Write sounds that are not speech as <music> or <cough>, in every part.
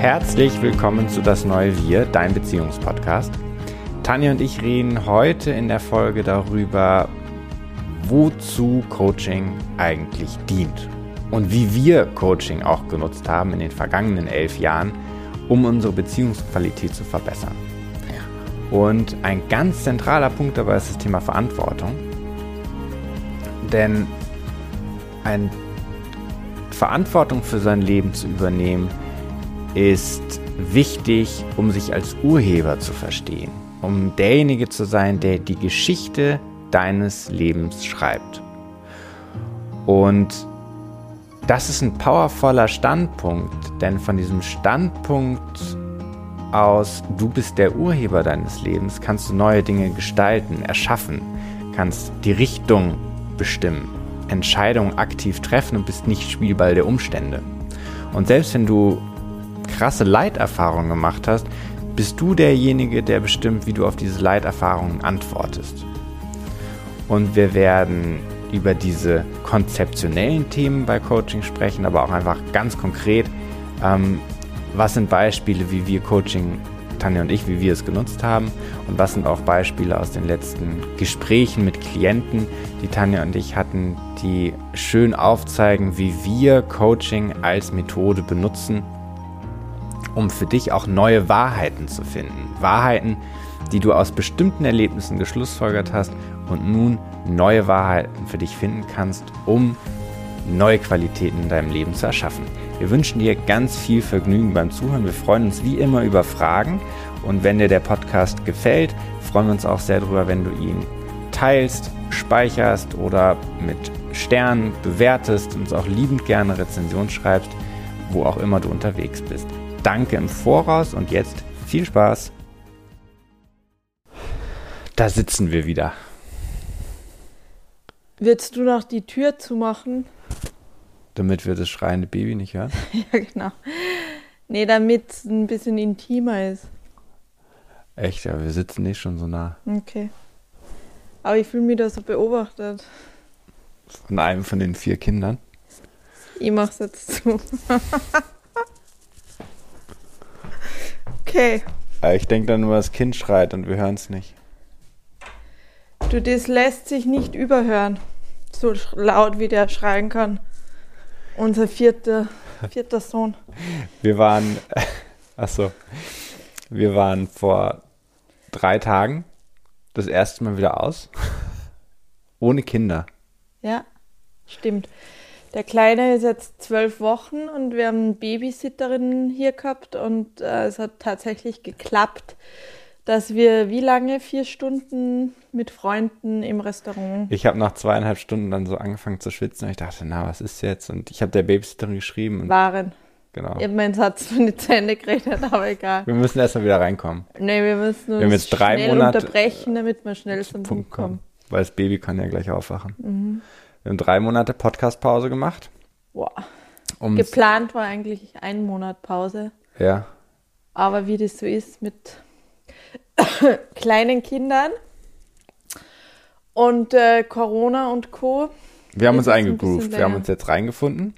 Herzlich willkommen zu Das Neue Wir, dein Beziehungspodcast. Tanja und ich reden heute in der Folge darüber, wozu Coaching eigentlich dient und wie wir Coaching auch genutzt haben in den vergangenen elf Jahren, um unsere Beziehungsqualität zu verbessern. Und ein ganz zentraler Punkt dabei ist das Thema Verantwortung. Denn ein Verantwortung für sein Leben zu übernehmen, ist wichtig, um sich als Urheber zu verstehen, um derjenige zu sein, der die Geschichte deines Lebens schreibt. Und das ist ein powervoller Standpunkt, denn von diesem Standpunkt aus, du bist der Urheber deines Lebens, kannst du neue Dinge gestalten, erschaffen, kannst die Richtung bestimmen, Entscheidungen aktiv treffen und bist nicht Spielball der Umstände. Und selbst wenn du krasse Leiterfahrungen gemacht hast, bist du derjenige, der bestimmt, wie du auf diese Leiterfahrungen antwortest. Und wir werden über diese konzeptionellen Themen bei Coaching sprechen, aber auch einfach ganz konkret, ähm, was sind Beispiele, wie wir Coaching, Tanja und ich, wie wir es genutzt haben und was sind auch Beispiele aus den letzten Gesprächen mit Klienten, die Tanja und ich hatten, die schön aufzeigen, wie wir Coaching als Methode benutzen, um für dich auch neue Wahrheiten zu finden. Wahrheiten, die du aus bestimmten Erlebnissen geschlussfolgert hast und nun neue Wahrheiten für dich finden kannst, um neue Qualitäten in deinem Leben zu erschaffen. Wir wünschen dir ganz viel Vergnügen beim Zuhören. Wir freuen uns wie immer über Fragen. Und wenn dir der Podcast gefällt, freuen wir uns auch sehr darüber, wenn du ihn teilst, speicherst oder mit Sternen bewertest und uns auch liebend gerne Rezension schreibst, wo auch immer du unterwegs bist. Danke im Voraus und jetzt viel Spaß. Da sitzen wir wieder. Willst du noch die Tür zumachen? Damit wir das schreiende Baby nicht hören? <laughs> ja, genau. Nee, damit es ein bisschen intimer ist. Echt, ja, wir sitzen nicht schon so nah. Okay. Aber ich fühle mich da so beobachtet. Von einem von den vier Kindern? Ich mach's jetzt zu. <laughs> okay. Ich denke dann nur, das Kind schreit und wir hören es nicht. Du, das lässt sich nicht überhören. So laut, wie der schreien kann. Unser vierter, vierter Sohn. Wir waren, <laughs> achso, wir waren vor drei Tagen das erste Mal wieder aus. Ohne Kinder. Ja, stimmt. Der Kleine ist jetzt zwölf Wochen und wir haben eine Babysitterin hier gehabt und äh, es hat tatsächlich geklappt, dass wir wie lange? Vier Stunden mit Freunden im Restaurant. Ich habe nach zweieinhalb Stunden dann so angefangen zu schwitzen und ich dachte, na, was ist jetzt? Und ich habe der Babysitterin geschrieben. Waren. Genau. Ich habe meinen Satz von zu Ende geredet, aber egal. Wir müssen erstmal wieder reinkommen. Nee, wir müssen uns wir jetzt drei schnell Monate unterbrechen, damit wir schnell zum Punkt kommen. kommen. Weil das Baby kann ja gleich aufwachen. Mhm. Wir haben drei Monate Podcast-Pause gemacht. Boah. Um's Geplant war eigentlich ein Monat Pause. Ja. Aber wie das so ist mit <coughs> kleinen Kindern und äh, Corona und Co. Wir haben uns eingegroovt. Wir haben uns jetzt reingefunden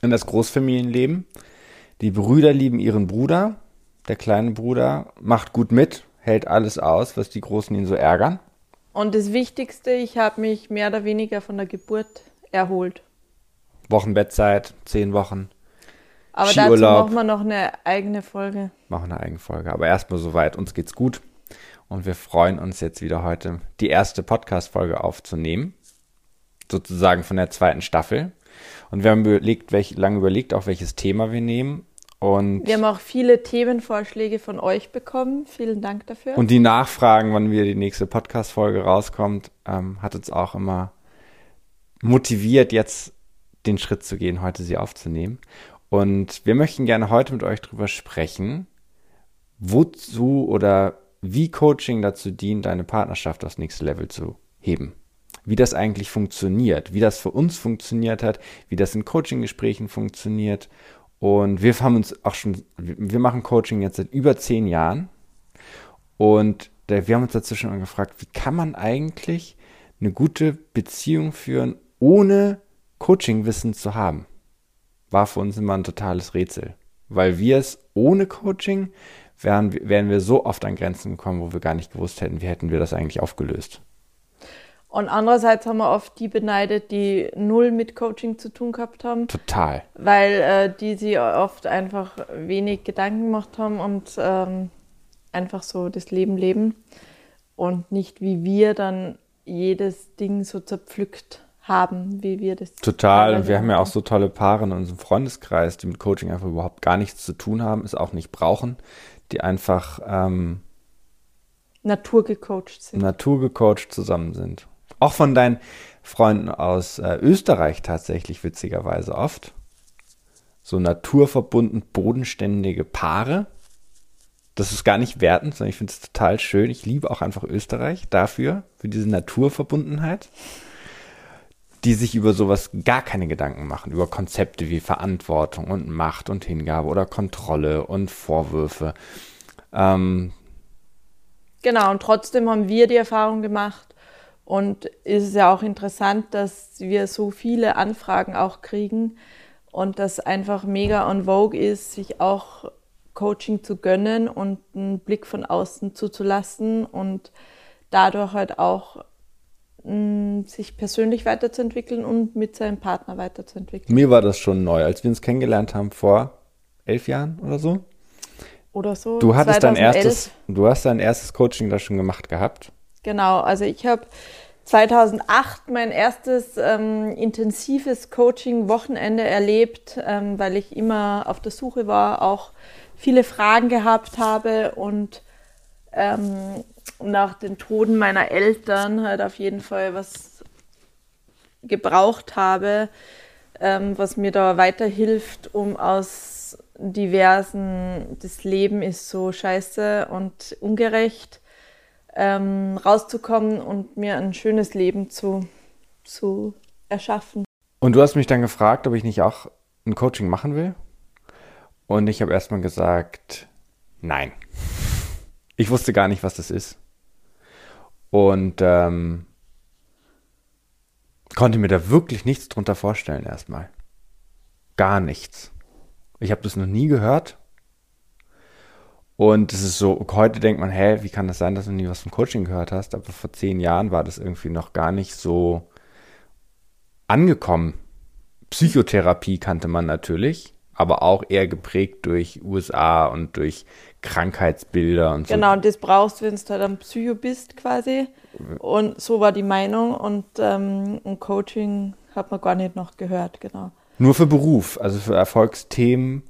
in das Großfamilienleben. Die Brüder lieben ihren Bruder. Der kleine Bruder macht gut mit, hält alles aus, was die Großen ihn so ärgern. Und das Wichtigste, ich habe mich mehr oder weniger von der Geburt erholt. Wochenbettzeit, zehn Wochen. Aber dazu machen wir noch eine eigene Folge. Machen eine eigene Folge. Aber erstmal soweit. Uns geht's gut. Und wir freuen uns jetzt wieder heute, die erste Podcast-Folge aufzunehmen. Sozusagen von der zweiten Staffel. Und wir haben überlegt, welch, lange überlegt, auch welches Thema wir nehmen. Und wir haben auch viele Themenvorschläge von euch bekommen. Vielen Dank dafür. Und die Nachfragen, wann wieder die nächste Podcast-Folge rauskommt, ähm, hat uns auch immer motiviert, jetzt den Schritt zu gehen, heute sie aufzunehmen. Und wir möchten gerne heute mit euch drüber sprechen, wozu oder wie Coaching dazu dient, deine Partnerschaft aufs nächste Level zu heben. Wie das eigentlich funktioniert, wie das für uns funktioniert hat, wie das in Coaching-Gesprächen funktioniert. Und wir haben uns auch schon, wir machen Coaching jetzt seit über zehn Jahren. Und wir haben uns dazwischen mal gefragt, wie kann man eigentlich eine gute Beziehung führen, ohne Coaching-Wissen zu haben? War für uns immer ein totales Rätsel. weil wir es ohne Coaching wären, wären wir so oft an Grenzen gekommen, wo wir gar nicht gewusst hätten, wie hätten wir das eigentlich aufgelöst. Und andererseits haben wir oft die beneidet, die null mit Coaching zu tun gehabt haben. Total. Weil äh, die sie oft einfach wenig Gedanken gemacht haben und ähm, einfach so das Leben leben und nicht wie wir dann jedes Ding so zerpflückt haben, wie wir das. Total. Und wir haben ja auch so tolle Paare in unserem Freundeskreis, die mit Coaching einfach überhaupt gar nichts zu tun haben, es auch nicht brauchen, die einfach ähm, naturgecoacht sind. Naturgecoacht zusammen sind. Auch von deinen Freunden aus äh, Österreich tatsächlich witzigerweise oft. So naturverbunden, bodenständige Paare. Das ist gar nicht wertend, sondern ich finde es total schön. Ich liebe auch einfach Österreich dafür, für diese Naturverbundenheit die sich über sowas gar keine Gedanken machen, über Konzepte wie Verantwortung und Macht und Hingabe oder Kontrolle und Vorwürfe. Ähm, genau, und trotzdem haben wir die Erfahrung gemacht und ist es ja auch interessant, dass wir so viele Anfragen auch kriegen und das einfach mega on vogue ist, sich auch Coaching zu gönnen und einen Blick von außen zuzulassen und dadurch halt auch sich persönlich weiterzuentwickeln und mit seinem Partner weiterzuentwickeln. Mir war das schon neu, als wir uns kennengelernt haben vor elf Jahren oder so. Oder so. Du hattest 2011. dein erstes, du hast dein erstes Coaching da schon gemacht gehabt. Genau, also ich habe 2008 mein erstes ähm, intensives Coaching-Wochenende erlebt, ähm, weil ich immer auf der Suche war, auch viele Fragen gehabt habe und ähm, nach den Toten meiner Eltern halt auf jeden Fall was gebraucht habe, ähm, was mir da weiterhilft, um aus diversen, das Leben ist so scheiße und ungerecht, ähm, rauszukommen und mir ein schönes Leben zu, zu erschaffen. Und du hast mich dann gefragt, ob ich nicht auch ein Coaching machen will. Und ich habe erstmal gesagt, nein. Ich wusste gar nicht, was das ist. Und ähm, konnte mir da wirklich nichts drunter vorstellen erstmal. Gar nichts. Ich habe das noch nie gehört. Und es ist so, heute denkt man, hä, wie kann das sein, dass du nie was vom Coaching gehört hast? Aber vor zehn Jahren war das irgendwie noch gar nicht so angekommen. Psychotherapie kannte man natürlich, aber auch eher geprägt durch USA und durch Krankheitsbilder und so. Genau, und das brauchst du, wenn du halt ein Psycho bist quasi. Und so war die Meinung und ähm, ein Coaching hat man gar nicht noch gehört, genau. Nur für Beruf, also für Erfolgsthemen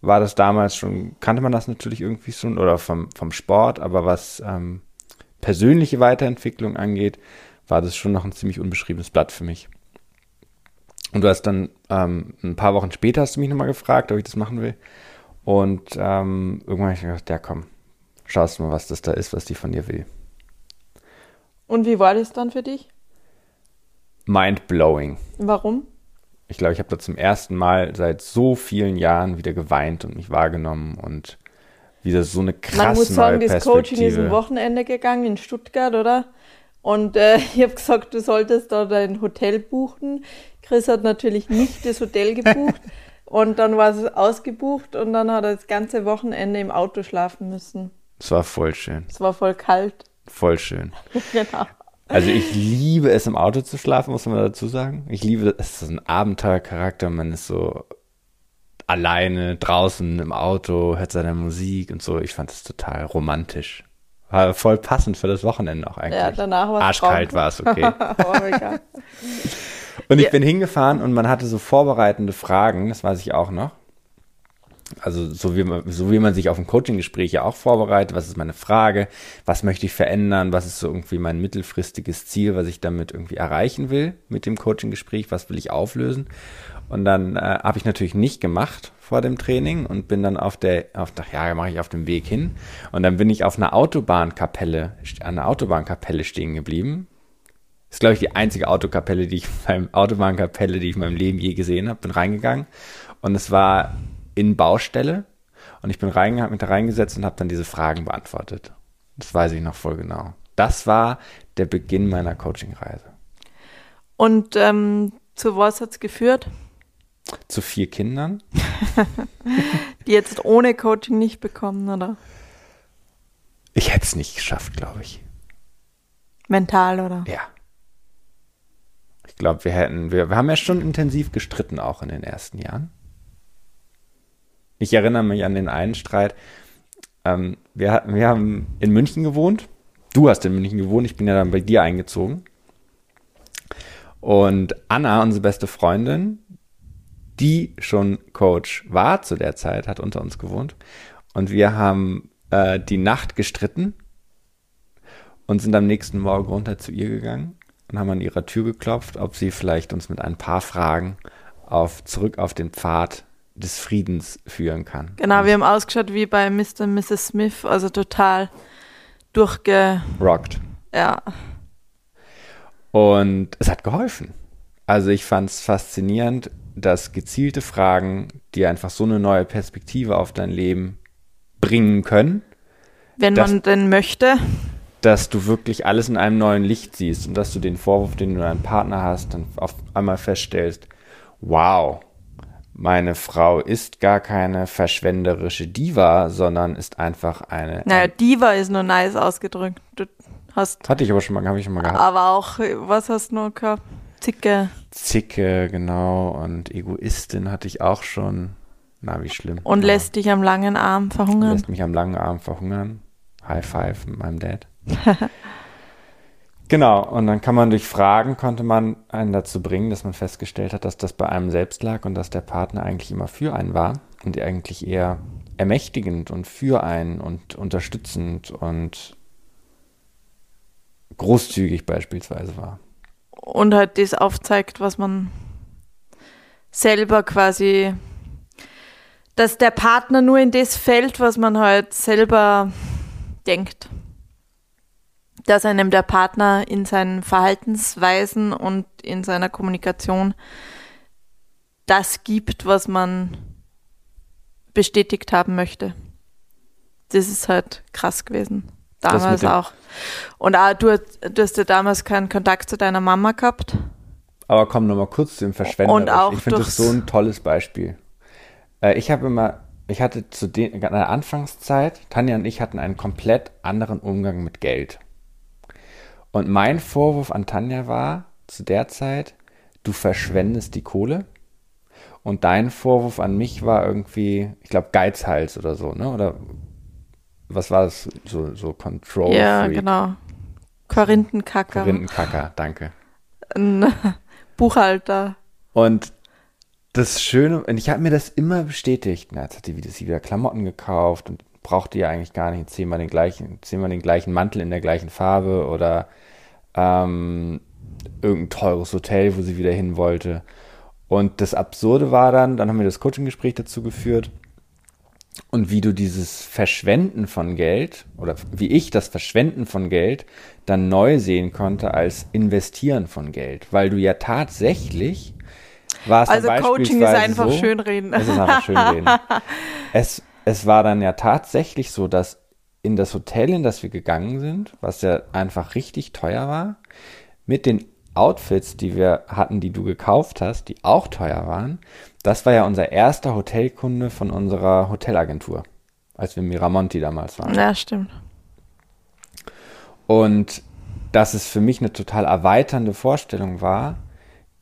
war das damals schon, kannte man das natürlich irgendwie schon oder vom, vom Sport, aber was ähm, persönliche Weiterentwicklung angeht, war das schon noch ein ziemlich unbeschriebenes Blatt für mich. Und du hast dann ähm, ein paar Wochen später hast du mich nochmal gefragt, ob ich das machen will. Und ähm, irgendwann habe ich gedacht, ja komm, schaust du mal, was das da ist, was die von dir will. Und wie war das dann für dich? Mind blowing. Warum? Ich glaube, ich habe da zum ersten Mal seit so vielen Jahren wieder geweint und mich wahrgenommen und wieder so eine krasse Man muss sagen, das Coaching ist ein Wochenende gegangen in Stuttgart, oder? Und äh, <laughs> ich habe gesagt, du solltest da dein Hotel buchen. Chris hat natürlich nicht das Hotel <laughs> gebucht. Und dann war es ausgebucht und dann hat er das ganze Wochenende im Auto schlafen müssen. Es war voll schön. Es war voll kalt. Voll schön. <laughs> genau. Also ich liebe es im Auto zu schlafen, muss man dazu sagen. Ich liebe es, ist ein Abenteuercharakter, man ist so alleine draußen im Auto, hört seine Musik und so. Ich fand es total romantisch. War voll passend für das Wochenende auch eigentlich. Ja, danach war es Arschkalt war es, okay. <laughs> oh. Und ich ja. bin hingefahren und man hatte so vorbereitende Fragen, das weiß ich auch noch. Also so wie man, so wie man sich auf ein Coaching-Gespräch ja auch vorbereitet, was ist meine Frage, was möchte ich verändern, was ist so irgendwie mein mittelfristiges Ziel, was ich damit irgendwie erreichen will mit dem Coaching-Gespräch, was will ich auflösen. Und dann äh, habe ich natürlich nicht gemacht vor dem Training und bin dann auf der, auf der ja, mache ich auf dem Weg hin. Und dann bin ich auf einer Autobahnkapelle, an einer Autobahnkapelle stehen geblieben, das ist, glaube ich, die einzige Autokapelle, die ich beim Autobahnkapelle, die ich in meinem Leben je gesehen habe. Bin reingegangen und es war in Baustelle und ich bin reingegangen, habe mich da reingesetzt und habe dann diese Fragen beantwortet. Das weiß ich noch voll genau. Das war der Beginn meiner Coaching-Reise. Und ähm, zu was hat es geführt? Zu vier Kindern. <laughs> Die jetzt ohne Coaching nicht bekommen, oder? Ich hätte es nicht geschafft, glaube ich. Mental, oder? Ja. Ich glaube, wir hätten, wir, wir haben ja schon intensiv gestritten, auch in den ersten Jahren. Ich erinnere mich an den einen Streit. Ähm, wir, wir haben in München gewohnt. Du hast in München gewohnt, ich bin ja dann bei dir eingezogen. Und Anna, unsere beste Freundin, die schon Coach war zu der Zeit, hat unter uns gewohnt. Und wir haben äh, die Nacht gestritten und sind am nächsten Morgen runter zu ihr gegangen und haben an ihrer Tür geklopft, ob sie vielleicht uns mit ein paar Fragen auf, zurück auf den Pfad des Friedens führen kann. Genau, wir haben ausgeschaut wie bei Mr. und Mrs. Smith, also total durchge... Rockt. Ja. Und es hat geholfen. Also ich fand es faszinierend, dass gezielte Fragen dir einfach so eine neue Perspektive auf dein Leben bringen können. Wenn dass, man denn möchte. Dass du wirklich alles in einem neuen Licht siehst und dass du den Vorwurf, den du deinem Partner hast, dann auf einmal feststellst, wow, meine Frau ist gar keine verschwenderische Diva, sondern ist einfach eine. Naja, Diva ist nur nice ausgedrückt. Du hast. Hatte ich aber schon mal, habe ich schon mal gehabt. Aber auch, was hast du noch gehabt? Zicke. Zicke, genau. Und Egoistin hatte ich auch schon. Na, wie schlimm. Und ja. lässt dich am langen Arm verhungern. Lässt mich am langen Arm verhungern. High five mit meinem Dad. <laughs> genau, und dann kann man durch Fragen, konnte man einen dazu bringen, dass man festgestellt hat, dass das bei einem selbst lag und dass der Partner eigentlich immer für einen war und eigentlich eher ermächtigend und für einen und unterstützend und großzügig beispielsweise war und halt das aufzeigt, was man selber quasi, dass der Partner nur in das fällt, was man halt selber denkt. Dass einem der Partner in seinen Verhaltensweisen und in seiner Kommunikation das gibt, was man bestätigt haben möchte. Das ist halt krass gewesen. Damals auch. Und auch, du, du hast ja damals keinen Kontakt zu deiner Mama gehabt. Aber komm nochmal kurz zu dem Verschwender. Und auch ich finde das so ein tolles Beispiel. Äh, ich habe immer, ich hatte zu den, in der Anfangszeit, Tanja und ich hatten einen komplett anderen Umgang mit Geld. Und mein Vorwurf an Tanja war zu der Zeit, du verschwendest die Kohle. Und dein Vorwurf an mich war irgendwie, ich glaube, Geizhals oder so, ne? Oder was war das? So, so Control. Ja, Freak. genau. Korinthenkacker. Korinthenkacker, danke. Ein <laughs> Buchhalter. Und das Schöne, und ich habe mir das immer bestätigt. Na, jetzt hat sie wieder, sie wieder Klamotten gekauft und brauchte ja eigentlich gar nicht zehnmal den gleichen, zehnmal den gleichen Mantel in der gleichen Farbe oder ähm, irgendein teures Hotel, wo sie wieder hin wollte. Und das Absurde war dann, dann haben wir das Coaching-Gespräch dazu geführt und wie du dieses Verschwenden von Geld oder wie ich das Verschwenden von Geld dann neu sehen konnte als Investieren von Geld, weil du ja tatsächlich war es Also Coaching ist einfach so, schönreden. Es ist einfach schönreden. <laughs> es, es war dann ja tatsächlich so, dass in das Hotel, in das wir gegangen sind, was ja einfach richtig teuer war, mit den Outfits, die wir hatten, die du gekauft hast, die auch teuer waren, das war ja unser erster Hotelkunde von unserer Hotelagentur, als wir Miramonti damals waren. Ja, stimmt. Und dass es für mich eine total erweiternde Vorstellung war,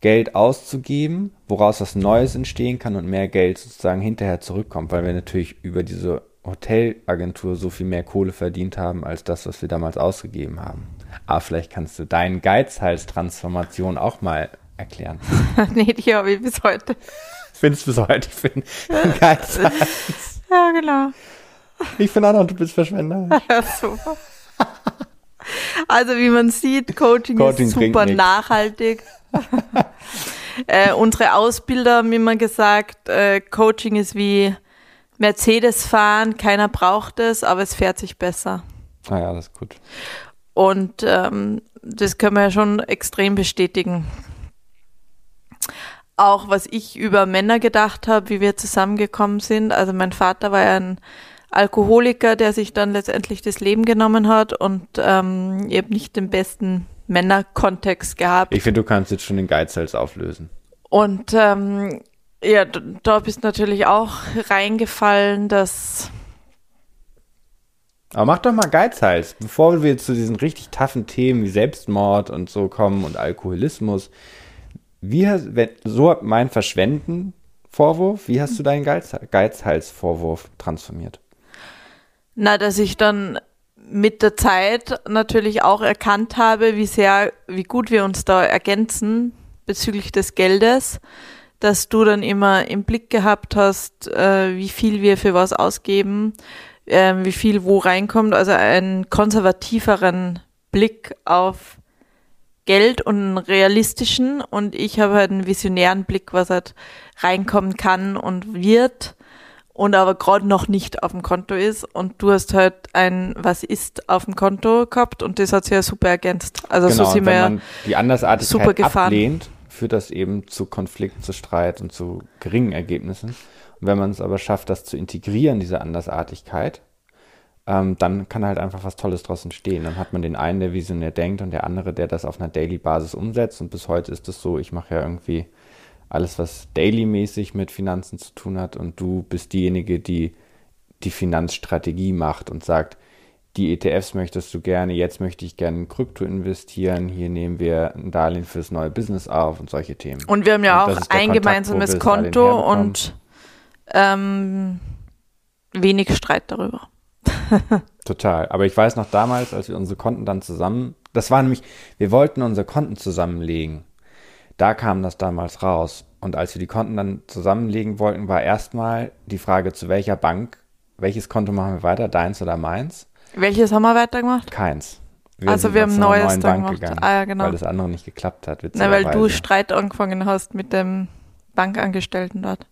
Geld auszugeben, woraus was Neues entstehen kann und mehr Geld sozusagen hinterher zurückkommt, weil wir natürlich über diese Hotelagentur so viel mehr Kohle verdient haben als das, was wir damals ausgegeben haben. Aber vielleicht kannst du deine Geizhals-Transformation auch mal erklären. <laughs> nee, die habe ich bis heute. Findest du bis heute? Ich finde Geizhals. Ja, genau. Ich finde auch du bist Verschwender. <laughs> Ja, super. Also wie man sieht, Coaching, Coaching ist super nachhaltig. <laughs> äh, unsere Ausbilder haben immer gesagt, äh, Coaching ist wie Mercedes fahren, keiner braucht es, aber es fährt sich besser. Ah ja, das ist gut. Und ähm, das können wir ja schon extrem bestätigen. Auch was ich über Männer gedacht habe, wie wir zusammengekommen sind. Also mein Vater war ja ein Alkoholiker, der sich dann letztendlich das Leben genommen hat und ähm, eben nicht den besten Männerkontext gehabt. Ich finde, du kannst jetzt schon den Geizhals auflösen. Und ähm, Ja, da bist natürlich auch reingefallen, dass. Aber mach doch mal Geizhals, bevor wir zu diesen richtig taffen Themen wie Selbstmord und so kommen und Alkoholismus. Wie hast, wenn, so mein Verschwenden-Vorwurf, wie hast du deinen Geiz, Geizhals-Vorwurf transformiert? Na, dass ich dann mit der Zeit natürlich auch erkannt habe, wie sehr, wie gut wir uns da ergänzen bezüglich des Geldes, dass du dann immer im Blick gehabt hast, äh, wie viel wir für was ausgeben, äh, wie viel wo reinkommt, also einen konservativeren Blick auf Geld und einen realistischen und ich habe halt einen visionären Blick, was halt reinkommen kann und wird und aber gerade noch nicht auf dem Konto ist und du hast halt ein was ist auf dem Konto gehabt und das hat sich ja super ergänzt. Also genau, so sind wir man die Andersartigkeit super gefahren. ablehnt, führt das eben zu Konflikt, zu Streit und zu geringen Ergebnissen. Und wenn man es aber schafft, das zu integrieren, diese Andersartigkeit, ähm, dann kann halt einfach was Tolles draus entstehen. Dann hat man den einen, der visionär denkt und der andere, der das auf einer Daily-Basis umsetzt. Und bis heute ist es so, ich mache ja irgendwie alles, was daily-mäßig mit Finanzen zu tun hat und du bist diejenige, die die Finanzstrategie macht und sagt, die ETFs möchtest du gerne, jetzt möchte ich gerne in Krypto investieren, hier nehmen wir ein Darlehen fürs neue Business auf und solche Themen. Und wir haben ja Und auch ein gemeinsames Konto und ähm, wenig Streit darüber. <laughs> Total. Aber ich weiß noch damals, als wir unsere Konten dann zusammen, das war nämlich, wir wollten unsere Konten zusammenlegen. Da kam das damals raus. Und als wir die Konten dann zusammenlegen wollten, war erstmal die Frage, zu welcher Bank, welches Konto machen wir weiter, deins oder meins? Welches haben wir weitergemacht? Keins. Also sind wir haben neues dann gemacht. gegangen, Ah, ja, genau. Weil das andere nicht geklappt hat, Na, weil du. Streit angefangen hast mit dem Bankangestellten dort.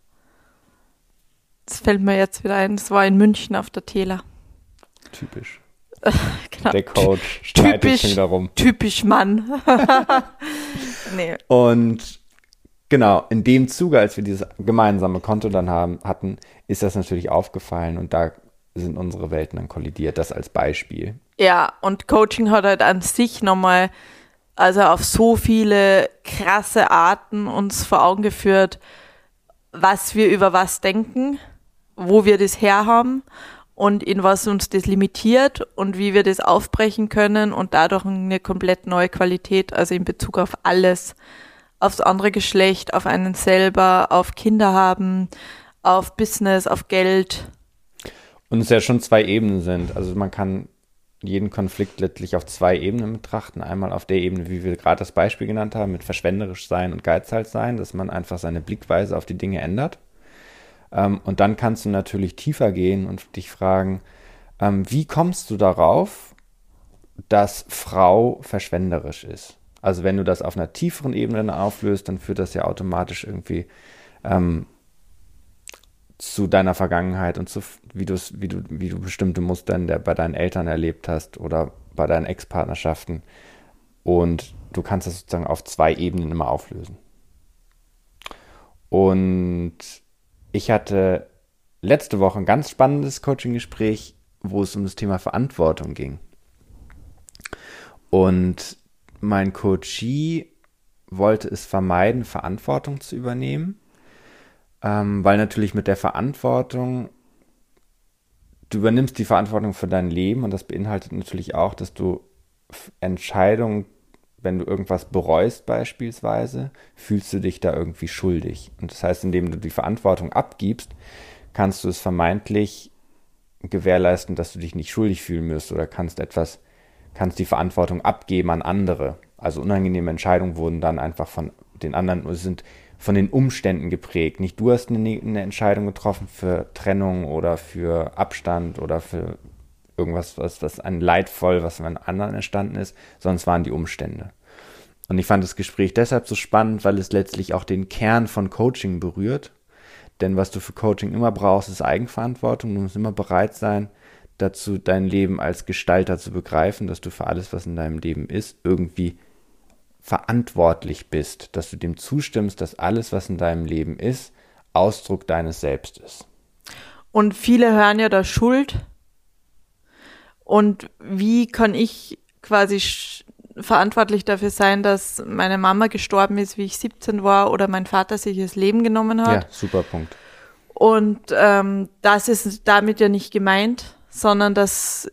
Das fällt mir jetzt wieder ein. Das war in München auf der Tela. Typisch. <laughs> Genau. Der Coach streitet Typisch. schon wieder rum. Typisch Mann. <laughs> nee. Und genau, in dem Zuge, als wir dieses gemeinsame Konto dann haben, hatten, ist das natürlich aufgefallen und da sind unsere Welten dann kollidiert. Das als Beispiel. Ja, und Coaching hat halt an sich nochmal, also auf so viele krasse Arten uns vor Augen geführt, was wir über was denken, wo wir das herhaben und in was uns das limitiert und wie wir das aufbrechen können und dadurch eine komplett neue Qualität, also in Bezug auf alles, aufs andere Geschlecht, auf einen selber, auf Kinder haben, auf Business, auf Geld. Und es ja schon zwei Ebenen sind. Also man kann jeden Konflikt letztlich auf zwei Ebenen betrachten. Einmal auf der Ebene, wie wir gerade das Beispiel genannt haben, mit verschwenderisch sein und geizhals sein, dass man einfach seine Blickweise auf die Dinge ändert. Ähm, und dann kannst du natürlich tiefer gehen und dich fragen, ähm, wie kommst du darauf, dass Frau verschwenderisch ist? Also wenn du das auf einer tieferen Ebene auflöst, dann führt das ja automatisch irgendwie ähm, zu deiner Vergangenheit und zu, wie, wie, du, wie du bestimmte Muster in der, bei deinen Eltern erlebt hast oder bei deinen Ex-Partnerschaften. Und du kannst das sozusagen auf zwei Ebenen immer auflösen. Und ich hatte letzte Woche ein ganz spannendes Coaching-Gespräch, wo es um das Thema Verantwortung ging. Und mein Coachee wollte es vermeiden, Verantwortung zu übernehmen ähm, weil natürlich mit der Verantwortung, du übernimmst die Verantwortung für dein Leben und das beinhaltet natürlich auch, dass du Entscheidungen, wenn du irgendwas bereust beispielsweise, fühlst du dich da irgendwie schuldig. Und das heißt, indem du die Verantwortung abgibst, kannst du es vermeintlich gewährleisten, dass du dich nicht schuldig fühlen wirst oder kannst etwas, kannst die Verantwortung abgeben an andere. Also unangenehme Entscheidungen wurden dann einfach von den anderen, sind von den Umständen geprägt. Nicht du hast eine, eine Entscheidung getroffen für Trennung oder für Abstand oder für irgendwas, was, was ein leidvoll, was von anderen entstanden ist, sondern es waren die Umstände. Und ich fand das Gespräch deshalb so spannend, weil es letztlich auch den Kern von Coaching berührt. Denn was du für Coaching immer brauchst, ist Eigenverantwortung. Du musst immer bereit sein, dazu dein Leben als Gestalter zu begreifen, dass du für alles, was in deinem Leben ist, irgendwie verantwortlich bist, dass du dem zustimmst, dass alles, was in deinem Leben ist, Ausdruck deines Selbst ist. Und viele hören ja da Schuld. Und wie kann ich quasi verantwortlich dafür sein, dass meine Mama gestorben ist, wie ich 17 war, oder mein Vater sich das Leben genommen hat. Ja, super Punkt. Und ähm, das ist damit ja nicht gemeint, sondern das,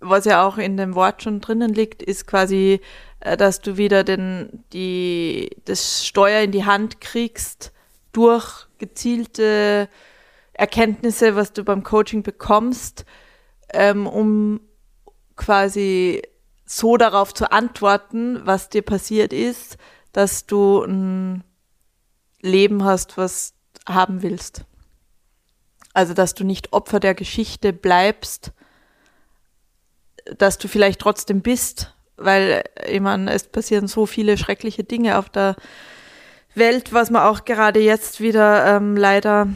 was ja auch in dem Wort schon drinnen liegt, ist quasi, äh, dass du wieder den, die, das Steuer in die Hand kriegst durch gezielte Erkenntnisse, was du beim Coaching bekommst, ähm, um quasi so darauf zu antworten, was dir passiert ist, dass du ein Leben hast, was haben willst. Also, dass du nicht Opfer der Geschichte bleibst, dass du vielleicht trotzdem bist, weil, ich meine, es passieren so viele schreckliche Dinge auf der Welt, was man auch gerade jetzt wieder ähm, leider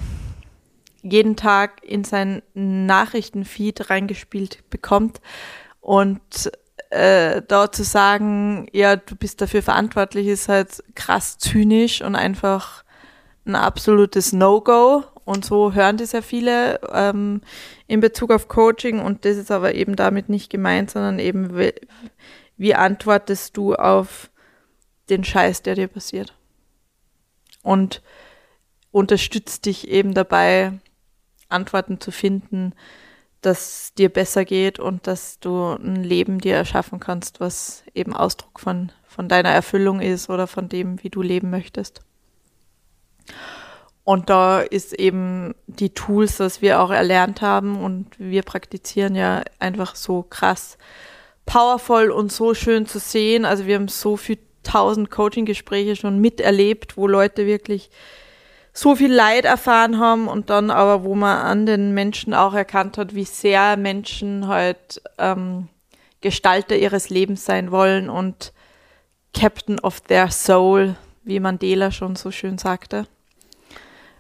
jeden Tag in sein Nachrichtenfeed reingespielt bekommt. Und äh, da zu sagen, ja, du bist dafür verantwortlich, ist halt krass zynisch und einfach ein absolutes No-Go. Und so hören das ja viele ähm, in Bezug auf Coaching. Und das ist aber eben damit nicht gemeint, sondern eben, wie, wie antwortest du auf den Scheiß, der dir passiert. Und unterstützt dich eben dabei, Antworten zu finden, dass dir besser geht und dass du ein Leben dir erschaffen kannst, was eben Ausdruck von, von deiner Erfüllung ist oder von dem, wie du leben möchtest. Und da ist eben die Tools, das wir auch erlernt haben und wir praktizieren ja einfach so krass powerful und so schön zu sehen. Also wir haben so viel tausend Coaching-Gespräche schon miterlebt, wo Leute wirklich so viel Leid erfahren haben und dann aber, wo man an den Menschen auch erkannt hat, wie sehr Menschen halt ähm, Gestalter ihres Lebens sein wollen und Captain of their Soul, wie Mandela schon so schön sagte.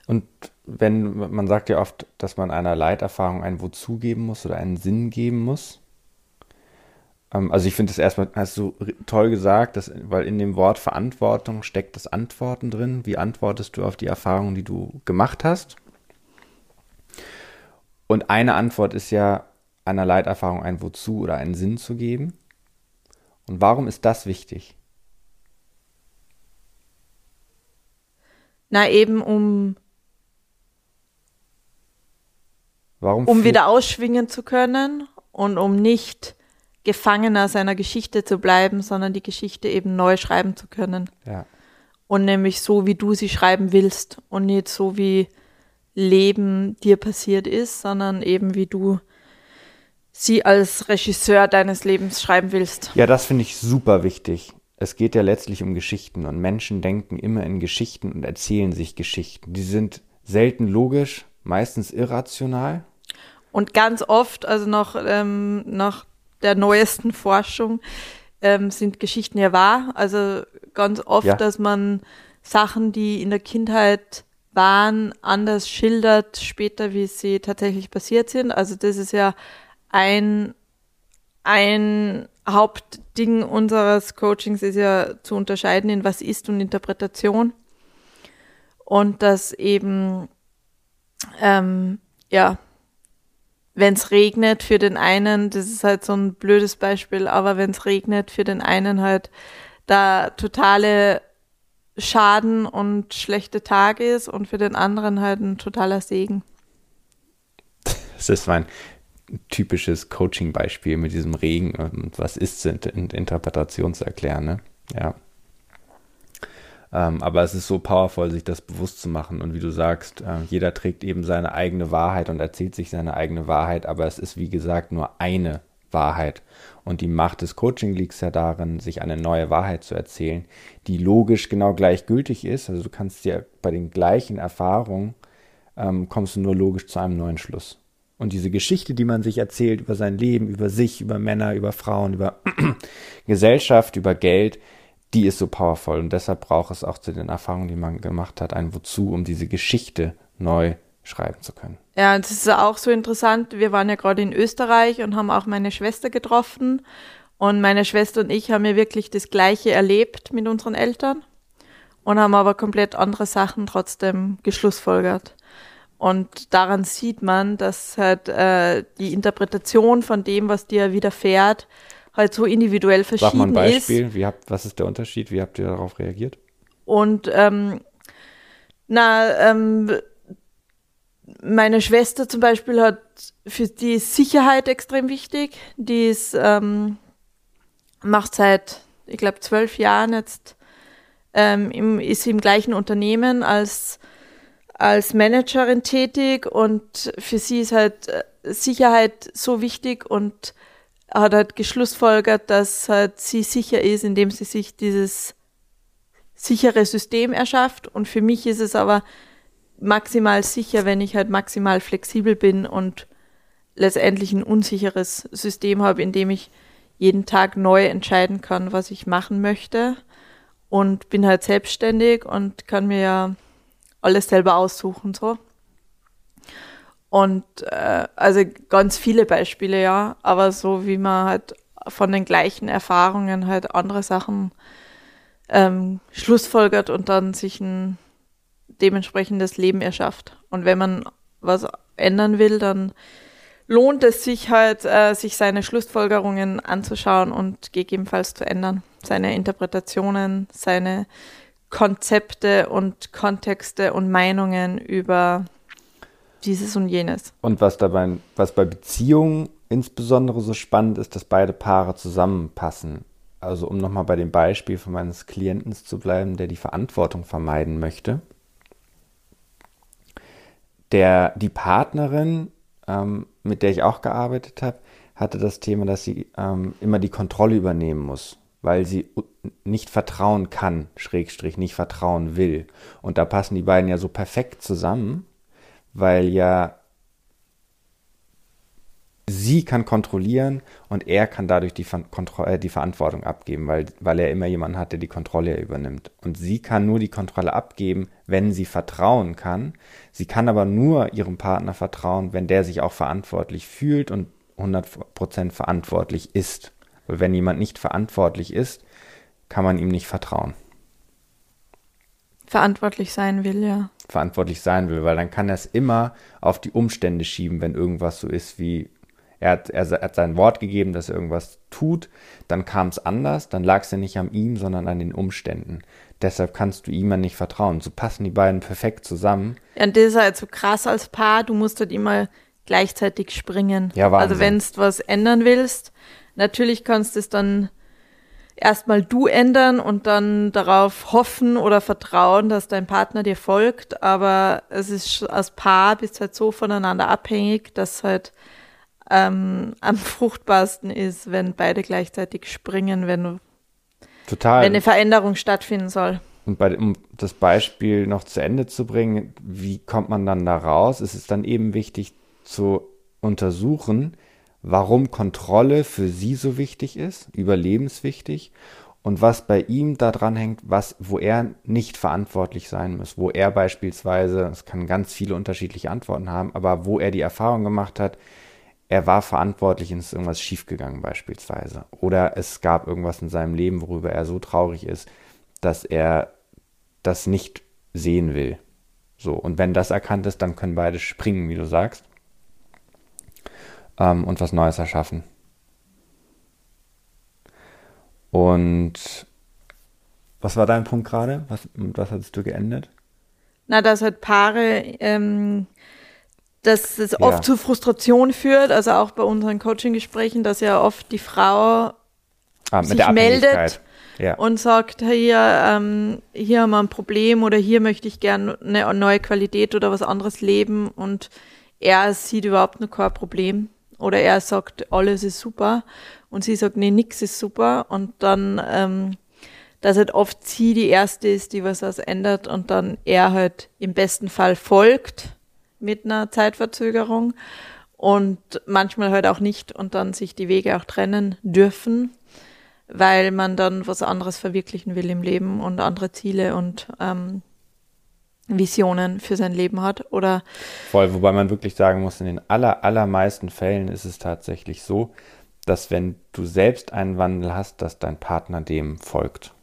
Und wenn man sagt ja oft, dass man einer Leiterfahrung ein Wozu geben muss oder einen Sinn geben muss. Ähm, also ich finde es erstmal, hast du toll gesagt, dass, weil in dem Wort Verantwortung steckt das Antworten drin. Wie antwortest du auf die Erfahrungen, die du gemacht hast? Und eine Antwort ist ja, einer Leiterfahrung ein Wozu oder einen Sinn zu geben. Und warum ist das wichtig? Na eben um Warum um wieder ausschwingen zu können und um nicht Gefangener seiner Geschichte zu bleiben, sondern die Geschichte eben neu schreiben zu können. Ja. Und nämlich so, wie du sie schreiben willst und nicht so, wie Leben dir passiert ist, sondern eben wie du sie als Regisseur deines Lebens schreiben willst. Ja, das finde ich super wichtig. Es geht ja letztlich um Geschichten und Menschen denken immer in Geschichten und erzählen sich Geschichten. Die sind selten logisch, meistens irrational. Und ganz oft, also noch ähm, nach der neuesten <laughs> Forschung ähm, sind Geschichten ja wahr. Also ganz oft, ja. dass man Sachen, die in der Kindheit waren, anders schildert später, wie sie tatsächlich passiert sind. Also das ist ja ein, ein Hauptding unseres Coachings ist ja zu unterscheiden in was ist und Interpretation. Und dass eben, ähm, ja, wenn es regnet für den einen, das ist halt so ein blödes Beispiel, aber wenn es regnet für den einen halt da totale Schaden und schlechte Tag ist und für den anderen halt ein totaler Segen. Das ist mein typisches Coaching-Beispiel mit diesem Regen und was ist in Interpretation zu erklären, ne? Ja. Ähm, aber es ist so powerful, sich das bewusst zu machen. Und wie du sagst, äh, jeder trägt eben seine eigene Wahrheit und erzählt sich seine eigene Wahrheit. Aber es ist, wie gesagt, nur eine Wahrheit. Und die Macht des Coaching liegt ja darin, sich eine neue Wahrheit zu erzählen, die logisch genau gleichgültig ist. Also du kannst dir bei den gleichen Erfahrungen, ähm, kommst du nur logisch zu einem neuen Schluss. Und diese Geschichte, die man sich erzählt über sein Leben, über sich, über Männer, über Frauen, über <clears throat> Gesellschaft, über Geld, die ist so powerful und deshalb braucht es auch zu den Erfahrungen, die man gemacht hat, ein Wozu, um diese Geschichte neu schreiben zu können. Ja, das ist auch so interessant. Wir waren ja gerade in Österreich und haben auch meine Schwester getroffen. Und meine Schwester und ich haben ja wirklich das Gleiche erlebt mit unseren Eltern und haben aber komplett andere Sachen trotzdem geschlussfolgert. Und daran sieht man, dass halt äh, die Interpretation von dem, was dir widerfährt, halt so individuell verschieden ist. Sag mal ein Beispiel, ist. Wie habt, was ist der Unterschied? Wie habt ihr darauf reagiert? Und ähm, na, ähm, meine Schwester zum Beispiel hat für die Sicherheit extrem wichtig. Die ist, ähm, macht seit, ich glaube, zwölf Jahren jetzt, ähm, im, ist sie im gleichen Unternehmen als, als Managerin tätig und für sie ist halt äh, Sicherheit so wichtig und hat halt geschlussfolgert, dass halt sie sicher ist, indem sie sich dieses sichere System erschafft. Und für mich ist es aber maximal sicher, wenn ich halt maximal flexibel bin und letztendlich ein unsicheres System habe, in dem ich jeden Tag neu entscheiden kann, was ich machen möchte. Und bin halt selbstständig und kann mir ja alles selber aussuchen, so. Und äh, also ganz viele Beispiele, ja, aber so wie man halt von den gleichen Erfahrungen halt andere Sachen ähm, schlussfolgert und dann sich ein dementsprechendes Leben erschafft. Und wenn man was ändern will, dann lohnt es sich halt, äh, sich seine Schlussfolgerungen anzuschauen und gegebenenfalls zu ändern. Seine Interpretationen, seine Konzepte und Kontexte und Meinungen über dieses und jenes. Und was dabei, was bei Beziehungen insbesondere so spannend ist, dass beide Paare zusammenpassen. Also um nochmal bei dem Beispiel von meines Klienten zu bleiben, der die Verantwortung vermeiden möchte. Der, die Partnerin, ähm, mit der ich auch gearbeitet habe, hatte das Thema, dass sie ähm, immer die Kontrolle übernehmen muss, weil sie nicht vertrauen kann, Schrägstrich, nicht vertrauen will. Und da passen die beiden ja so perfekt zusammen, weil ja sie kann kontrollieren und er kann dadurch die, äh, die, Verantwortung abgeben, weil, weil er immer jemanden hat, der die Kontrolle übernimmt. Und sie kann nur die Kontrolle abgeben, wenn sie vertrauen kann. Sie kann aber nur ihrem Partner vertrauen, wenn der sich auch verantwortlich fühlt und 100% verantwortlich ist. Weil wenn jemand nicht verantwortlich ist, kann man ihm nicht vertrauen. Verantwortlich sein will, ja verantwortlich sein will, weil dann kann er es immer auf die Umstände schieben, wenn irgendwas so ist wie er hat, er hat sein Wort gegeben, dass er irgendwas tut, dann kam es anders, dann lag es ja nicht an ihm, sondern an den Umständen. Deshalb kannst du ihm ja nicht vertrauen. So passen die beiden perfekt zusammen. Ja, und das ist halt so krass als Paar, du musst halt immer gleichzeitig springen. Ja, Wahnsinn. Also wenn du was ändern willst, natürlich kannst du es dann erstmal du ändern und dann darauf hoffen oder vertrauen, dass dein Partner dir folgt. Aber es ist als Paar bist halt so voneinander abhängig, dass halt ähm, am <laughs> fruchtbarsten ist, wenn beide gleichzeitig springen, wenn Total. wenn eine Veränderung stattfinden soll. Und bei, um das Beispiel noch zu Ende zu bringen, wie kommt man dann da raus? Es ist dann eben wichtig zu untersuchen, warum Kontrolle für sie so wichtig ist, überlebenswichtig und was bei ihm daran hängt, was, wo er nicht verantwortlich sein muss, wo er beispielsweise, es kann ganz viele unterschiedliche Antworten haben, aber wo er die Erfahrung gemacht hat, er war verantwortlich und ist irgendwas schiefgegangen beispielsweise. Oder es gab irgendwas in seinem Leben, worüber er so traurig ist, dass er das nicht sehen will. So, und wenn das erkannt ist, dann können beide springen, wie du sagst ähm, und was Neues erschaffen. Und was war dein Punkt gerade? Was, was hattest du geendet? Na, dass halt Paare, ähm, dass es oft ja. zu Frustration führt, also auch bei unseren Coaching-Gesprächen, dass ja oft die Frau ah, sich meldet ja. und sagt, hier, ähm, hier haben wir ein Problem oder hier möchte ich gerne eine neue Qualität oder was anderes leben und er sieht überhaupt noch kein Problem. Oder er sagt, alles ist super. Und sie sagt, nee, nix ist super. Und dann, ähm, dass halt oft sie die Erste ist, die was das ändert. Und dann er halt im besten Fall folgt mit einer Zeitverzögerung. Und manchmal halt auch nicht. Und dann sich die Wege auch trennen dürfen, weil man dann was anderes verwirklichen will im Leben und andere Ziele. Und ähm, Visionen für sein Leben hat oder voll, wobei man wirklich sagen muss, in den aller, allermeisten Fällen ist es tatsächlich so, dass wenn du selbst einen Wandel hast, dass dein Partner dem folgt.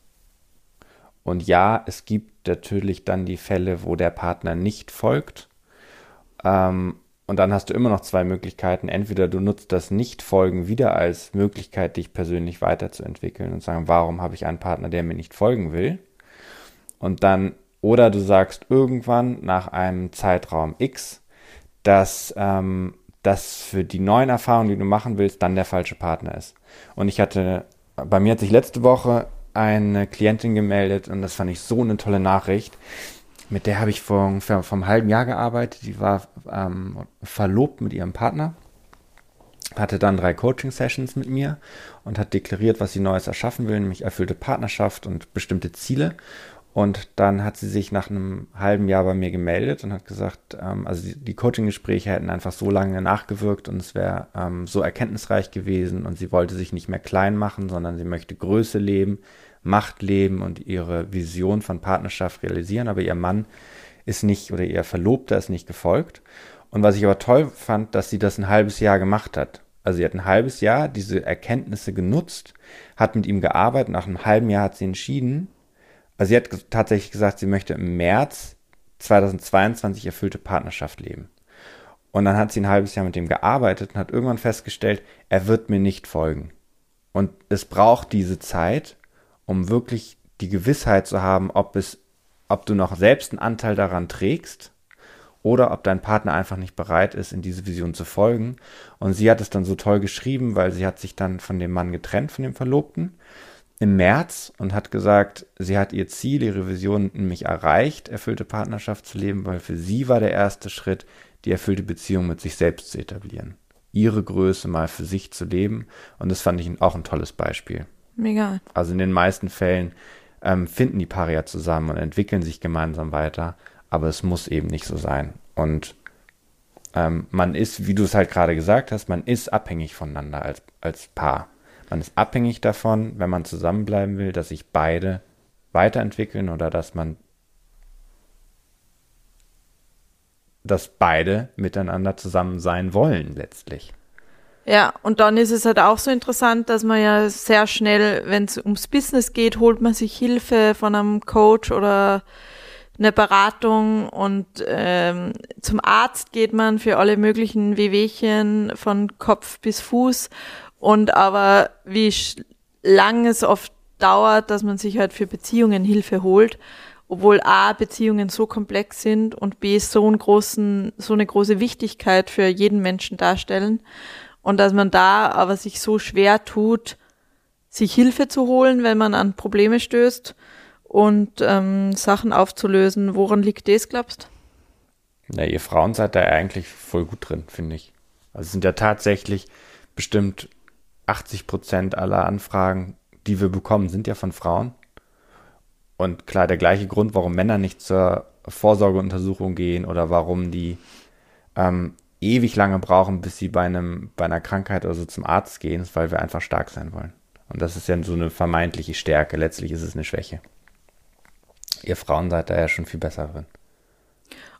Und ja, es gibt natürlich dann die Fälle, wo der Partner nicht folgt. Ähm, und dann hast du immer noch zwei Möglichkeiten. Entweder du nutzt das Nicht-Folgen wieder als Möglichkeit, dich persönlich weiterzuentwickeln und sagen, warum habe ich einen Partner, der mir nicht folgen will? Und dann, oder du sagst irgendwann nach einem Zeitraum X, dass ähm, das für die neuen Erfahrungen, die du machen willst, dann der falsche Partner ist. Und ich hatte, bei mir hat sich letzte Woche eine Klientin gemeldet und das fand ich so eine tolle Nachricht. Mit der habe ich vor ungefähr vom halben Jahr gearbeitet. Die war ähm, verlobt mit ihrem Partner, hatte dann drei Coaching-Sessions mit mir und hat deklariert, was sie Neues erschaffen will, nämlich erfüllte Partnerschaft und bestimmte Ziele. Und dann hat sie sich nach einem halben Jahr bei mir gemeldet und hat gesagt, ähm, also die, die Coaching-Gespräche hätten einfach so lange nachgewirkt und es wäre ähm, so erkenntnisreich gewesen und sie wollte sich nicht mehr klein machen, sondern sie möchte Größe leben, Macht leben und ihre Vision von Partnerschaft realisieren. Aber ihr Mann ist nicht oder ihr Verlobter ist nicht gefolgt. Und was ich aber toll fand, dass sie das ein halbes Jahr gemacht hat. Also sie hat ein halbes Jahr diese Erkenntnisse genutzt, hat mit ihm gearbeitet. Nach einem halben Jahr hat sie entschieden, also sie hat tatsächlich gesagt, sie möchte im März 2022 erfüllte Partnerschaft leben. Und dann hat sie ein halbes Jahr mit dem gearbeitet und hat irgendwann festgestellt, er wird mir nicht folgen. Und es braucht diese Zeit, um wirklich die Gewissheit zu haben, ob es, ob du noch selbst einen Anteil daran trägst oder ob dein Partner einfach nicht bereit ist, in diese Vision zu folgen. Und sie hat es dann so toll geschrieben, weil sie hat sich dann von dem Mann getrennt, von dem Verlobten im März und hat gesagt, sie hat ihr Ziel, ihre Vision nämlich erreicht, erfüllte Partnerschaft zu leben, weil für sie war der erste Schritt, die erfüllte Beziehung mit sich selbst zu etablieren. Ihre Größe mal für sich zu leben. Und das fand ich auch ein tolles Beispiel. Mega. Also in den meisten Fällen ähm, finden die Paare ja zusammen und entwickeln sich gemeinsam weiter, aber es muss eben nicht so sein. Und ähm, man ist, wie du es halt gerade gesagt hast, man ist abhängig voneinander als, als Paar. Man ist abhängig davon, wenn man zusammenbleiben will, dass sich beide weiterentwickeln oder dass man dass beide miteinander zusammen sein wollen letztlich. Ja, und dann ist es halt auch so interessant, dass man ja sehr schnell, wenn es ums Business geht, holt man sich Hilfe von einem Coach oder eine Beratung und ähm, zum Arzt geht man für alle möglichen Wehwehchen von Kopf bis Fuß und aber wie lang es oft dauert, dass man sich halt für Beziehungen Hilfe holt, obwohl A, Beziehungen so komplex sind und B, so, einen großen, so eine große Wichtigkeit für jeden Menschen darstellen. Und dass man da aber sich so schwer tut, sich Hilfe zu holen, wenn man an Probleme stößt und ähm, Sachen aufzulösen. Woran liegt das, glaubst Ja, ihr Frauen seid da eigentlich voll gut drin, finde ich. Also sind ja tatsächlich bestimmt 80 Prozent aller Anfragen, die wir bekommen, sind ja von Frauen. Und klar, der gleiche Grund, warum Männer nicht zur Vorsorgeuntersuchung gehen oder warum die ähm, ewig lange brauchen, bis sie bei einem, bei einer Krankheit oder so zum Arzt gehen, ist, weil wir einfach stark sein wollen. Und das ist ja so eine vermeintliche Stärke. Letztlich ist es eine Schwäche. Ihr Frauen seid da ja schon viel besser drin.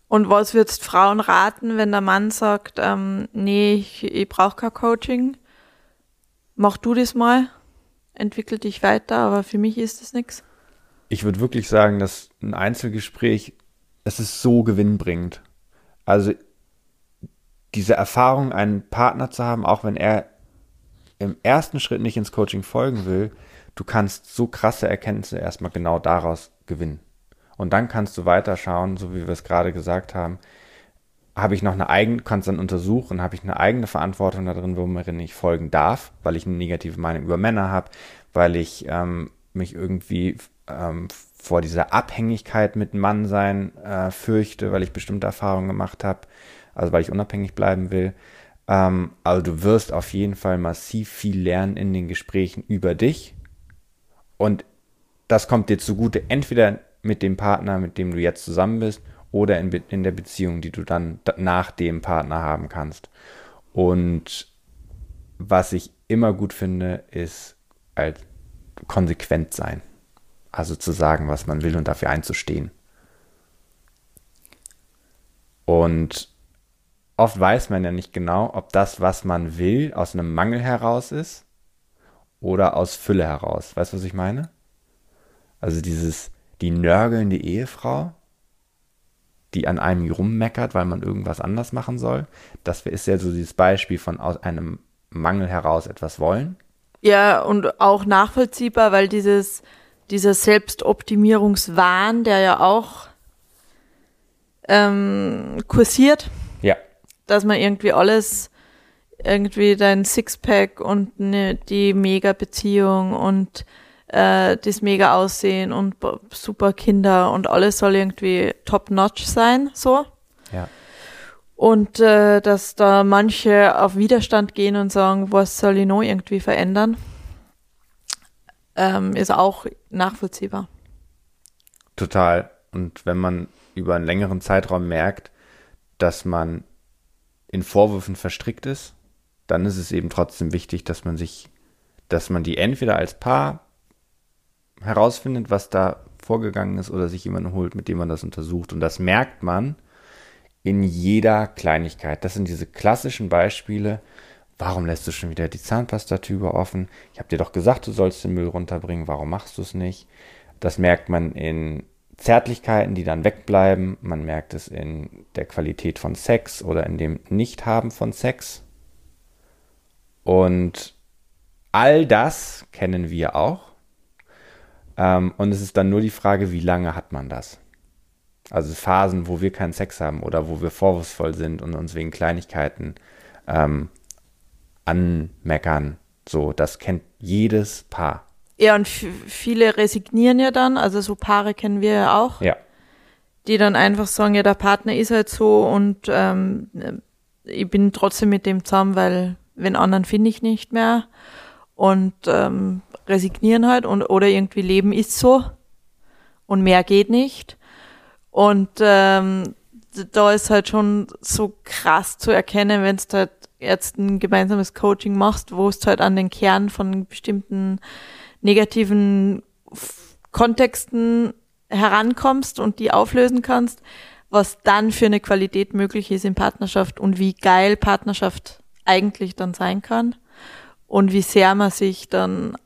Und was würdest Frauen raten, wenn der Mann sagt, ähm, nee, ich, ich brauche kein Coaching? Mach du das mal, entwickel dich weiter, aber für mich ist das nichts. Ich würde wirklich sagen, dass ein Einzelgespräch, es ist so gewinnbringend. Also diese Erfahrung, einen Partner zu haben, auch wenn er im ersten Schritt nicht ins Coaching folgen will, du kannst so krasse Erkenntnisse erstmal genau daraus gewinnen. Und dann kannst du weiterschauen, so wie wir es gerade gesagt haben, habe ich noch eine eigene, kannst dann untersuchen, habe ich eine eigene Verantwortung darin, worin ich folgen darf, weil ich eine negative Meinung über Männer habe, weil ich ähm, mich irgendwie ähm, vor dieser Abhängigkeit mit Mannsein äh, fürchte, weil ich bestimmte Erfahrungen gemacht habe also weil ich unabhängig bleiben will. Ähm, also du wirst auf jeden Fall massiv viel lernen in den Gesprächen über dich. Und das kommt dir zugute, entweder mit dem Partner, mit dem du jetzt zusammen bist, oder in, in der Beziehung, die du dann nach dem Partner haben kannst. Und was ich immer gut finde, ist halt konsequent sein. Also zu sagen, was man will und dafür einzustehen. Und oft weiß man ja nicht genau, ob das, was man will, aus einem Mangel heraus ist oder aus Fülle heraus. Weißt du, was ich meine? Also dieses, die nörgelnde Ehefrau, die an einem rummeckert, weil man irgendwas anders machen soll. Das ist ja so dieses Beispiel von aus einem Mangel heraus etwas wollen. Ja, und auch nachvollziehbar, weil dieses, dieser Selbstoptimierungswahn, der ja auch ähm, kursiert, Ja. dass man irgendwie alles, irgendwie dein Sixpack und ne, die Mega-Beziehung und äh, das Mega-Aussehen und b- super Kinder und alles soll irgendwie top-notch sein, so. Ja. Und äh, dass da manche auf Widerstand gehen und sagen, was soll ich noch irgendwie verändern, ähm, ist auch nachvollziehbar. Total. Und wenn man über einen längeren Zeitraum merkt, dass man in Vorwürfen verstrickt ist, dann ist es eben trotzdem wichtig, dass man sich, dass man die entweder als Paar herausfindet, was da vorgegangen ist, oder sich jemanden holt, mit dem man das untersucht. Und das merkt man in jeder Kleinigkeit. Das sind diese klassischen Beispiele. Warum lässt du schon wieder die Zahnpastatübe offen? Ich habe dir doch gesagt, du sollst den Müll runterbringen. Warum machst du es nicht? Das merkt man in Zärtlichkeiten, die dann wegbleiben. Man merkt es in der Qualität von Sex oder in dem Nichthaben von Sex. Und all das kennen wir auch. Ähm, und es ist dann nur die Frage, wie lange hat man das? Also Phasen, wo wir keinen Sex haben oder wo wir vorwurfsvoll sind und uns wegen Kleinigkeiten ähm, anmeckern. So, das kennt jedes Paar. Ja, und viele resignieren ja dann, also so Paare kennen wir ja auch, Ja, die dann einfach sagen, ja, der Partner ist halt so und ähm, ich bin trotzdem mit dem zusammen, weil wenn anderen finde ich nicht mehr und ähm, resignieren halt und oder irgendwie Leben ist so und mehr geht nicht. Und ähm, da ist halt schon so krass zu erkennen, wenn du halt jetzt ein gemeinsames Coaching machst, wo es halt an den Kern von bestimmten negativen Kontexten herankommst und die auflösen kannst, was dann für eine Qualität möglich ist in Partnerschaft und wie geil Partnerschaft eigentlich dann sein kann und wie sehr man sich dann,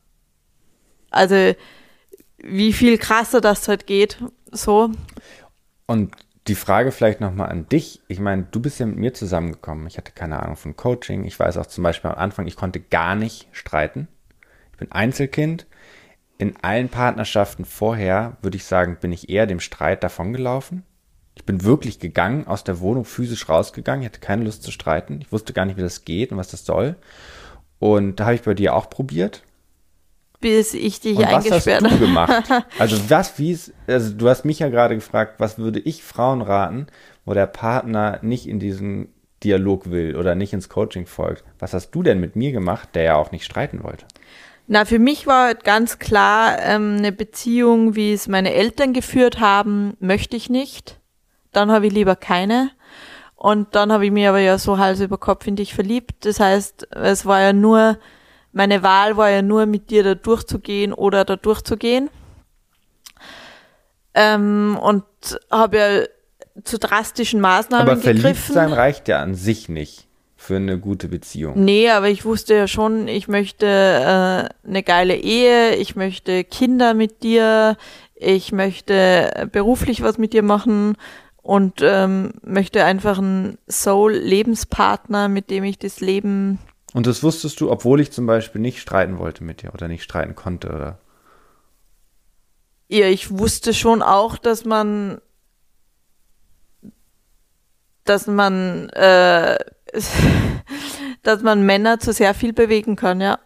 also wie viel krasser das halt geht, so. Und die Frage vielleicht nochmal an dich. Ich meine, du bist ja mit mir zusammengekommen. Ich hatte keine Ahnung von Coaching. Ich weiß auch zum Beispiel am Anfang, ich konnte gar nicht streiten. Ich bin Einzelkind. In allen Partnerschaften vorher, würde ich sagen, bin ich eher dem Streit davongelaufen. Ich bin wirklich gegangen, aus der Wohnung physisch rausgegangen. Ich hatte keine Lust zu streiten. Ich wusste gar nicht, wie das geht und was das soll. Und da habe ich bei dir auch probiert. bis ich dich Und was hast eingesperrt du habe. gemacht? <laughs> Also was, wie es, also du hast mich ja gerade gefragt, was würde ich Frauen raten, wo der Partner nicht in diesen Dialog will oder nicht ins Coaching folgt. Was hast du denn mit mir gemacht, der ja auch nicht streiten wollte? Na, für mich war halt ganz klar, ähm, eine Beziehung, wie es meine Eltern geführt haben, möchte ich nicht. Dann habe ich lieber keine. Und dann habe ich mir aber ja so Hals über Kopf in dich verliebt. Das heißt, es war ja nur, meine Wahl war ja nur, mit dir da durchzugehen oder da durchzugehen. Ähm, und habe ja zu drastischen Maßnahmen Aber verliebt gegriffen. sein reicht ja an sich nicht für eine gute Beziehung. Nee, aber ich wusste ja schon, ich möchte äh, eine geile Ehe, ich möchte Kinder mit dir, ich möchte beruflich was mit dir machen und ähm, möchte einfach einen Soul-Lebenspartner, mit dem ich das Leben. Und das wusstest du, obwohl ich zum Beispiel nicht streiten wollte mit dir oder nicht streiten konnte oder. Ja, ich wusste schon auch, dass man, dass man, äh, <laughs> dass man Männer zu sehr viel bewegen kann, ja.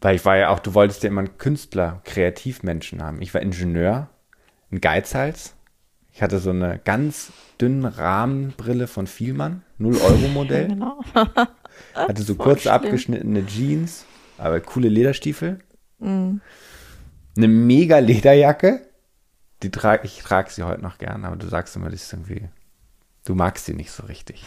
Weil ich war ja auch, du wolltest ja immer einen Künstler, Kreativmenschen haben. Ich war Ingenieur, ein Geizhals. Ich hatte so eine ganz dünne Rahmenbrille von Vielmann, 0-Euro-Modell. Genau. <laughs> hatte so kurz schlimm. abgeschnittene Jeans, aber coole Lederstiefel. Mhm. Eine mega Lederjacke. Die trage ich trage sie heute noch gern, aber du sagst immer, das ist irgendwie. Du magst sie nicht so richtig.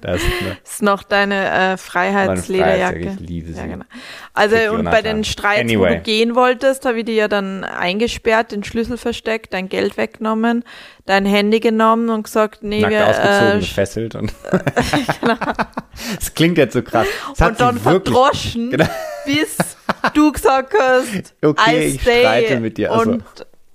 Das <laughs> ist noch deine äh, Freiheitslederjacke. Freiheitslederjacke, ich liebe sie. Ja, genau. Also und bei den Streits, wo Anyway. du gehen wolltest, habe ich dir ja dann eingesperrt, den Schlüssel versteckt, dein Geld weggenommen, dein Handy genommen und gesagt, nee, nackt wir ausgezogen, äh, gefesselt und. <laughs> <laughs> Das klingt jetzt so krass. Das und dann verdroschen, Genau. bis du gesagt hast, Okay, I ich streite mit dir, also. und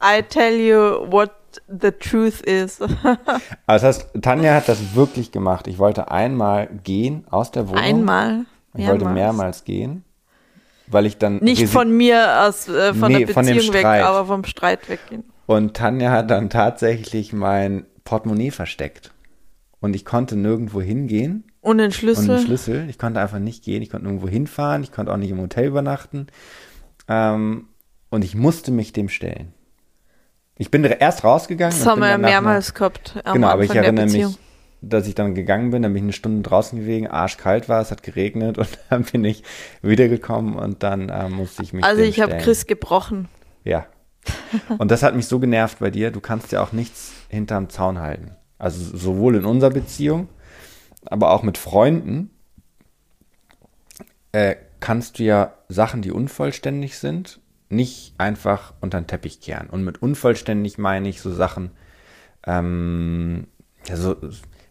I tell you what the truth is. Aber <laughs> das heißt, Tanja hat das wirklich gemacht. Ich wollte einmal gehen aus der Wohnung. Einmal. Ich wollte mehrmals gehen, weil ich dann nicht von mir aus äh, von nee, der von Beziehung weg, Streit. aber vom Streit weggehen. und Tanja hat dann tatsächlich mein Portemonnaie versteckt und ich konnte nirgendwo hingehen Und den und Schlüssel. einen Schlüssel. Ich konnte einfach nicht gehen. Ich konnte nirgendwo hinfahren. Ich konnte auch nicht im Hotel übernachten. Ähm, und ich musste mich dem stellen. Ich bin erst rausgegangen. Das haben wir mehrmals gehabt. Genau, aber ich erinnere mich, dass ich dann gegangen bin, dann bin ich eine Stunde draußen gewesen, arschkalt war, es hat geregnet und <laughs> dann bin ich wiedergekommen und dann äh, musste ich mich Also ich habe. Chris gebrochen. Ja. Und das hat mich so genervt bei dir, du kannst ja auch nichts hinterm Zaun halten. Also sowohl in unserer Beziehung, aber auch mit Freunden äh, kannst du ja Sachen, die unvollständig sind, nicht einfach unter den Teppich kehren. Und mit unvollständig meine ich so Sachen, ähm, ja, so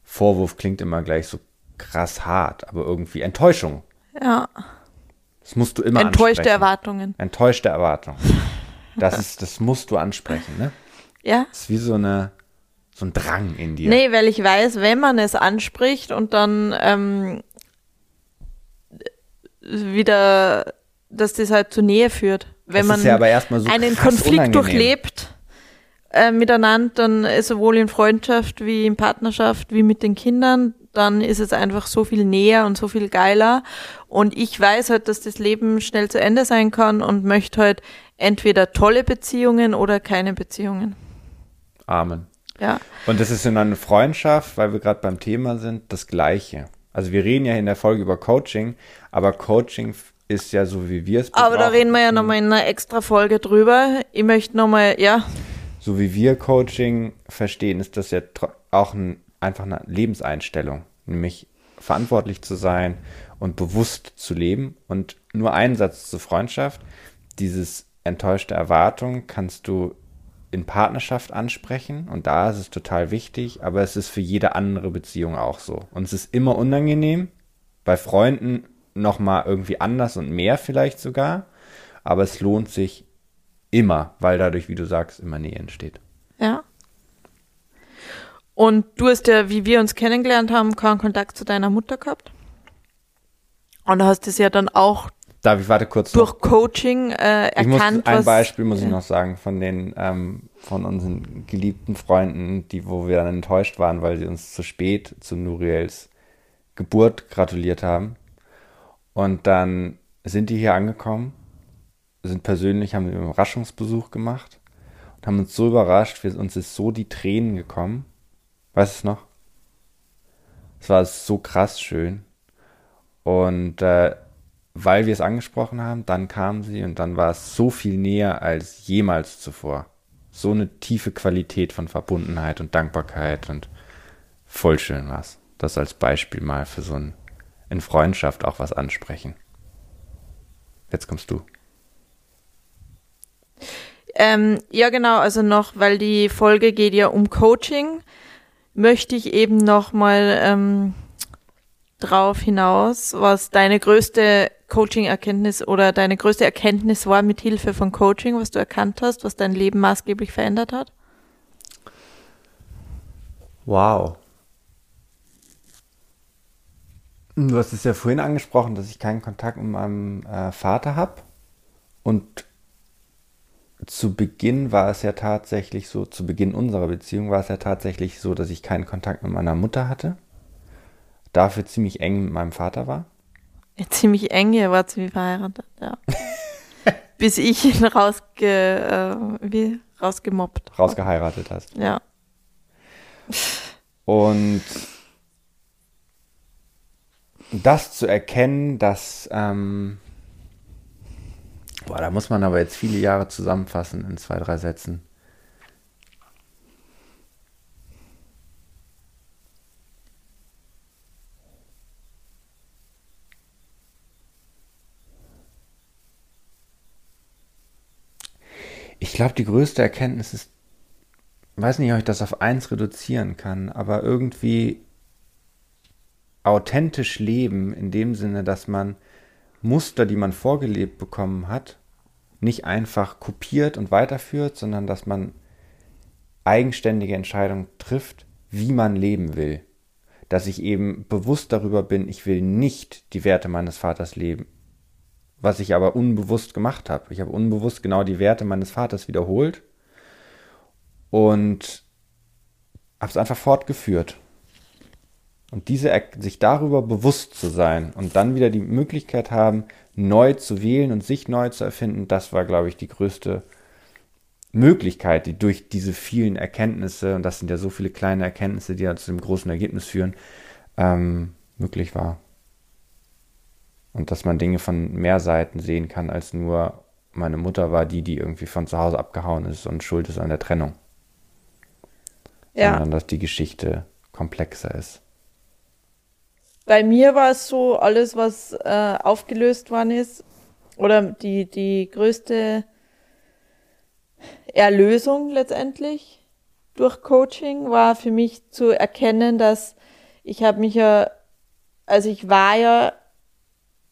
Vorwurf klingt immer gleich so krass hart, aber irgendwie Enttäuschung. Ja. Das musst du immer Enttäuschte ansprechen. Erwartungen. Enttäuschte Erwartung. Das ist, das musst du ansprechen, ne? Ja. Das ist wie so eine, so ein Drang in dir. Nee, weil ich weiß, wenn man es anspricht und dann ähm, wieder, dass das halt zu Nähe führt. Wenn man ja so einen Konflikt unangenehm. durchlebt äh, miteinander, dann ist sowohl in Freundschaft wie in Partnerschaft wie mit den Kindern, dann ist es einfach so viel näher und so viel geiler. Und ich weiß halt, dass das Leben schnell zu Ende sein kann und möchte halt entweder tolle Beziehungen oder keine Beziehungen. Amen. Ja. Und das ist in einer Freundschaft, weil wir gerade beim Thema sind, das Gleiche. Also wir reden ja in der Folge über Coaching, aber Coaching ist ja so, wie wir es Aber da reden wir ja nochmal in einer extra Folge drüber. Ich möchte nochmal, ja, So wie wir Coaching verstehen, ist das ja auch ein, einfach eine Lebenseinstellung. Nämlich verantwortlich zu sein und bewusst zu leben. Und nur ein Satz zur Freundschaft. Dieses enttäuschte Erwartung kannst du in Partnerschaft ansprechen und da ist es total wichtig, aber es ist für jede andere Beziehung auch so. Und es ist immer unangenehm, bei Freunden nochmal irgendwie anders und mehr vielleicht sogar, aber es lohnt sich immer, weil dadurch, wie du sagst, immer Nähe entsteht. ja. Und du hast ja, wie wir uns kennengelernt haben, keinen Kontakt zu deiner Mutter gehabt. Und du hast es ja dann auch Darf ich warte kurz noch? durch Coaching äh, Ich muss, erkannt, ein was. Beispiel muss ich ja. noch sagen von den ähm, von unseren geliebten Freunden, die wo wir dann enttäuscht waren, weil sie uns zu spät zu Nuriels Geburt gratuliert haben. Und dann sind die hier angekommen, sind persönlich, haben einen Überraschungsbesuch gemacht und haben uns so überrascht, wir, uns ist so die Tränen gekommen. Weißt du es noch? Es war so krass schön. Und äh, weil wir es angesprochen haben, dann kam sie und dann war es so viel näher als jemals zuvor. So eine tiefe Qualität von Verbundenheit und Dankbarkeit und voll schön war's. Das als Beispiel mal für so ein in Freundschaft auch was ansprechen. Jetzt kommst du. Ähm, ja, genau, also noch, weil die Folge geht ja um Coaching, möchte ich eben nochmal ähm, drauf hinaus, was deine größte Coaching-Erkenntnis oder deine größte Erkenntnis war mit Hilfe von Coaching, was du erkannt hast, was dein Leben maßgeblich verändert hat. Wow. Du hast es ja vorhin angesprochen, dass ich keinen Kontakt mit meinem äh, Vater habe. Und zu Beginn war es ja tatsächlich so, zu Beginn unserer Beziehung war es ja tatsächlich so, dass ich keinen Kontakt mit meiner Mutter hatte. Dafür ziemlich eng mit meinem Vater war. Ja, ziemlich eng, ihr wart ziemlich verheiratet, ja. <laughs> Bis ich ihn rausge, äh, wie, rausgemobbt. rausgeheiratet hast. Ja. Und das zu erkennen, dass, ähm, boah, da muss man aber jetzt viele Jahre zusammenfassen in zwei, drei Sätzen. Ich glaube, die größte Erkenntnis ist, weiß nicht, ob ich das auf eins reduzieren kann, aber irgendwie authentisch leben in dem Sinne, dass man Muster, die man vorgelebt bekommen hat, nicht einfach kopiert und weiterführt, sondern dass man eigenständige Entscheidung trifft, wie man leben will. Dass ich eben bewusst darüber bin, ich will nicht die Werte meines Vaters leben. Was ich aber unbewusst gemacht habe. Ich habe unbewusst genau die Werte meines Vaters wiederholt und habe es einfach fortgeführt. Und diese, sich darüber bewusst zu sein und dann wieder die Möglichkeit haben, neu zu wählen und sich neu zu erfinden, das war, glaube ich, die größte Möglichkeit, die durch diese vielen Erkenntnisse, und das sind ja so viele kleine Erkenntnisse, die ja zu dem großen Ergebnis führen, ähm, möglich war. Und dass man Dinge von mehr Seiten sehen kann, als nur meine Mutter war die, die irgendwie von zu Hause abgehauen ist und schuld ist an der Trennung. Ja. Sondern dass die Geschichte komplexer ist. Bei mir war es so, alles, was äh, aufgelöst worden ist, oder die, die größte Erlösung letztendlich durch Coaching war für mich zu erkennen, dass ich habe mich ja, also ich war ja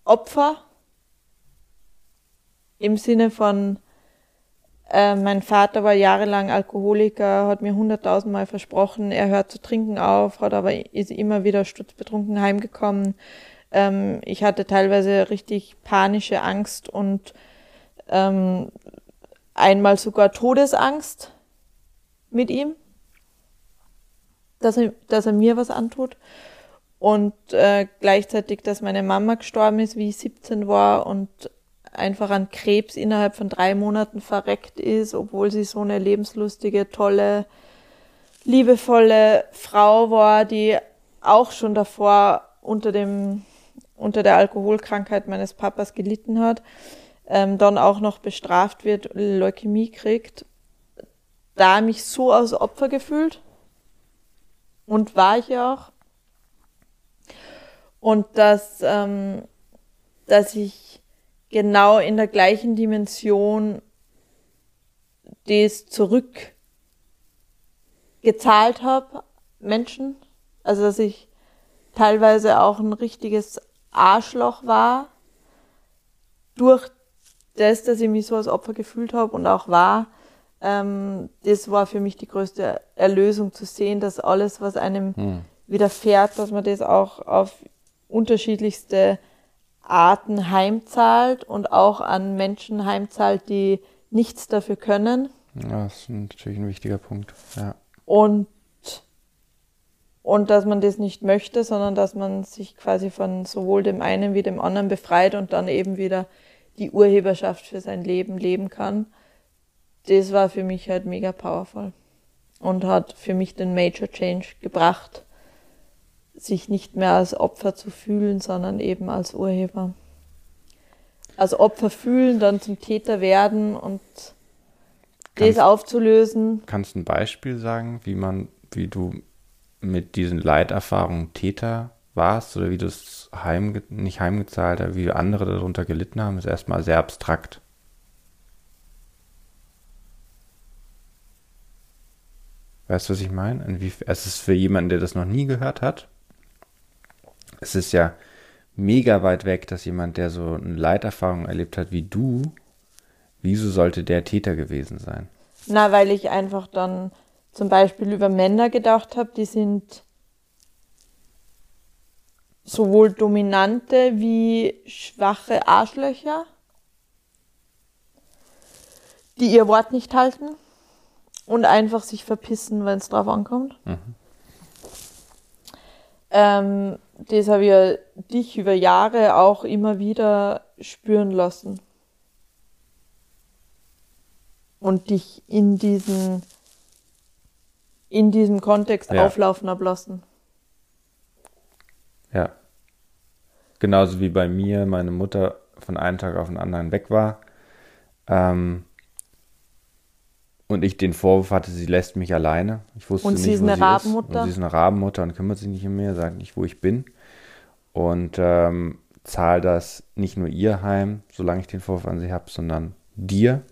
Opfer im Sinne von, äh, mein Vater war jahrelang Alkoholiker, hat mir hunderttausendmal versprochen, er hört zu trinken auf, hat aber ist immer wieder stutzbetrunken heimgekommen. Ähm, ich hatte teilweise richtig panische Angst und ähm, einmal sogar Todesangst mit ihm, dass er, dass er mir was antut. Und äh, gleichzeitig, dass meine Mama gestorben ist, wie ich 17 war und einfach an Krebs innerhalb von drei Monaten verreckt ist, obwohl sie so eine lebenslustige, tolle, liebevolle Frau war, die auch schon davor unter dem unter der Alkoholkrankheit meines Papas gelitten hat ähm, dann auch noch bestraft wird, Leukämie kriegt, da mich so als Opfer gefühlt und war ich ja auch. Und dass, ähm, dass ich genau in der gleichen Dimension das zurückgezahlt habe, Menschen. Also dass ich teilweise auch ein richtiges Arschloch war durch das, dass ich mich so als Opfer gefühlt habe und auch war, ähm, das war für mich die größte Erlösung zu sehen, dass alles, was einem hm. widerfährt, dass man das auch auf unterschiedlichste Arten heimzahlt und auch an Menschen heimzahlt, die nichts dafür können. Ja, das ist natürlich ein wichtiger Punkt. Ja. Und, und dass man das nicht möchte, sondern dass man sich quasi von sowohl dem einen wie dem anderen befreit und dann eben wieder die Urheberschaft für sein Leben leben kann, das war für mich halt mega powerful und hat für mich den Major Change gebracht, sich nicht mehr als Opfer zu fühlen, sondern eben als Urheber. Als Opfer fühlen, dann zum Täter werden und kannst, das aufzulösen. Kannst du ein Beispiel sagen, wie man, wie du mit diesen Leiterfahrungen Täter warst oder wie du es heim, nicht heimgezahlt hast, wie andere darunter gelitten haben, ist erstmal sehr abstrakt. Weißt du, was ich meine? Es ist für jemanden, der das noch nie gehört hat. Es ist ja mega weit weg, dass jemand, der so eine Leiterfahrung erlebt hat wie du, wieso sollte der Täter gewesen sein? Na, weil ich einfach dann zum Beispiel über Männer gedacht habe, die sind sowohl dominante wie schwache Arschlöcher, die ihr Wort nicht halten und einfach sich verpissen, wenn es drauf ankommt. Mhm. Ähm, das habe ich ja dich über Jahre auch immer wieder spüren lassen. Und dich in diesen in diesem Kontext ja. auflaufen ablassen. Ja. Genauso wie bei mir meine Mutter von einem Tag auf den anderen weg war. Ähm, und ich den Vorwurf hatte, sie lässt mich alleine. Ich wusste und nicht, sie ist wo eine sie Rabenmutter. Ist. Und sie ist eine Rabenmutter und kümmert sich nicht um mich, sagt nicht, wo ich bin. Und ähm, zahl das nicht nur ihr heim, solange ich den Vorwurf an sie habe, sondern dir.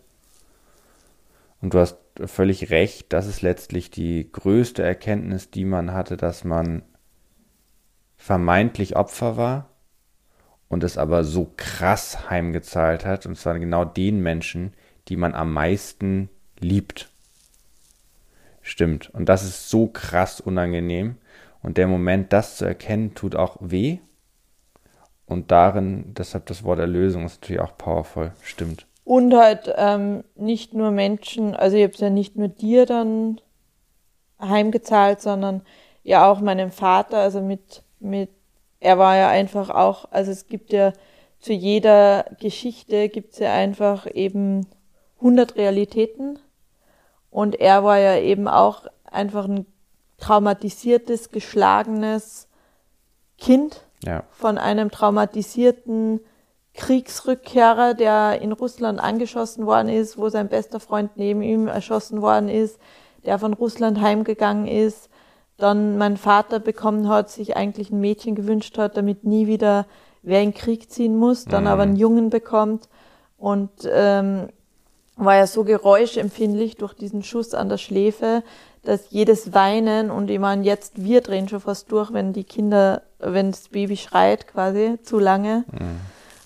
Und du hast völlig recht, das ist letztlich die größte Erkenntnis, die man hatte, dass man vermeintlich Opfer war und es aber so krass heimgezahlt hat, und zwar genau den Menschen, die man am meisten liebt. Stimmt. Und das ist so krass unangenehm. Und der Moment, das zu erkennen, tut auch weh. Und darin, deshalb das Wort Erlösung ist natürlich auch powerful. Stimmt. Und halt ähm, nicht nur Menschen, also ich habe es ja nicht nur dir dann heimgezahlt, sondern ja auch meinem Vater, also mit, mit, er war ja einfach auch, also es gibt ja zu jeder Geschichte gibt es ja einfach eben 100 Realitäten und er war ja eben auch einfach ein traumatisiertes, geschlagenes Kind ja. von einem traumatisierten Kriegsrückkehrer, der in Russland angeschossen worden ist, wo sein bester Freund neben ihm erschossen worden ist, der von Russland heimgegangen ist, dann mein Vater bekommen hat, sich eigentlich ein Mädchen gewünscht hat, damit nie wieder wer in den Krieg ziehen muss, dann mhm. aber einen Jungen bekommt und ähm, war ja so geräuschempfindlich durch diesen Schuss an der Schläfe, dass jedes Weinen und ich meine, jetzt wir drehen schon fast durch, wenn die Kinder, wenn das Baby schreit quasi zu lange. Mhm.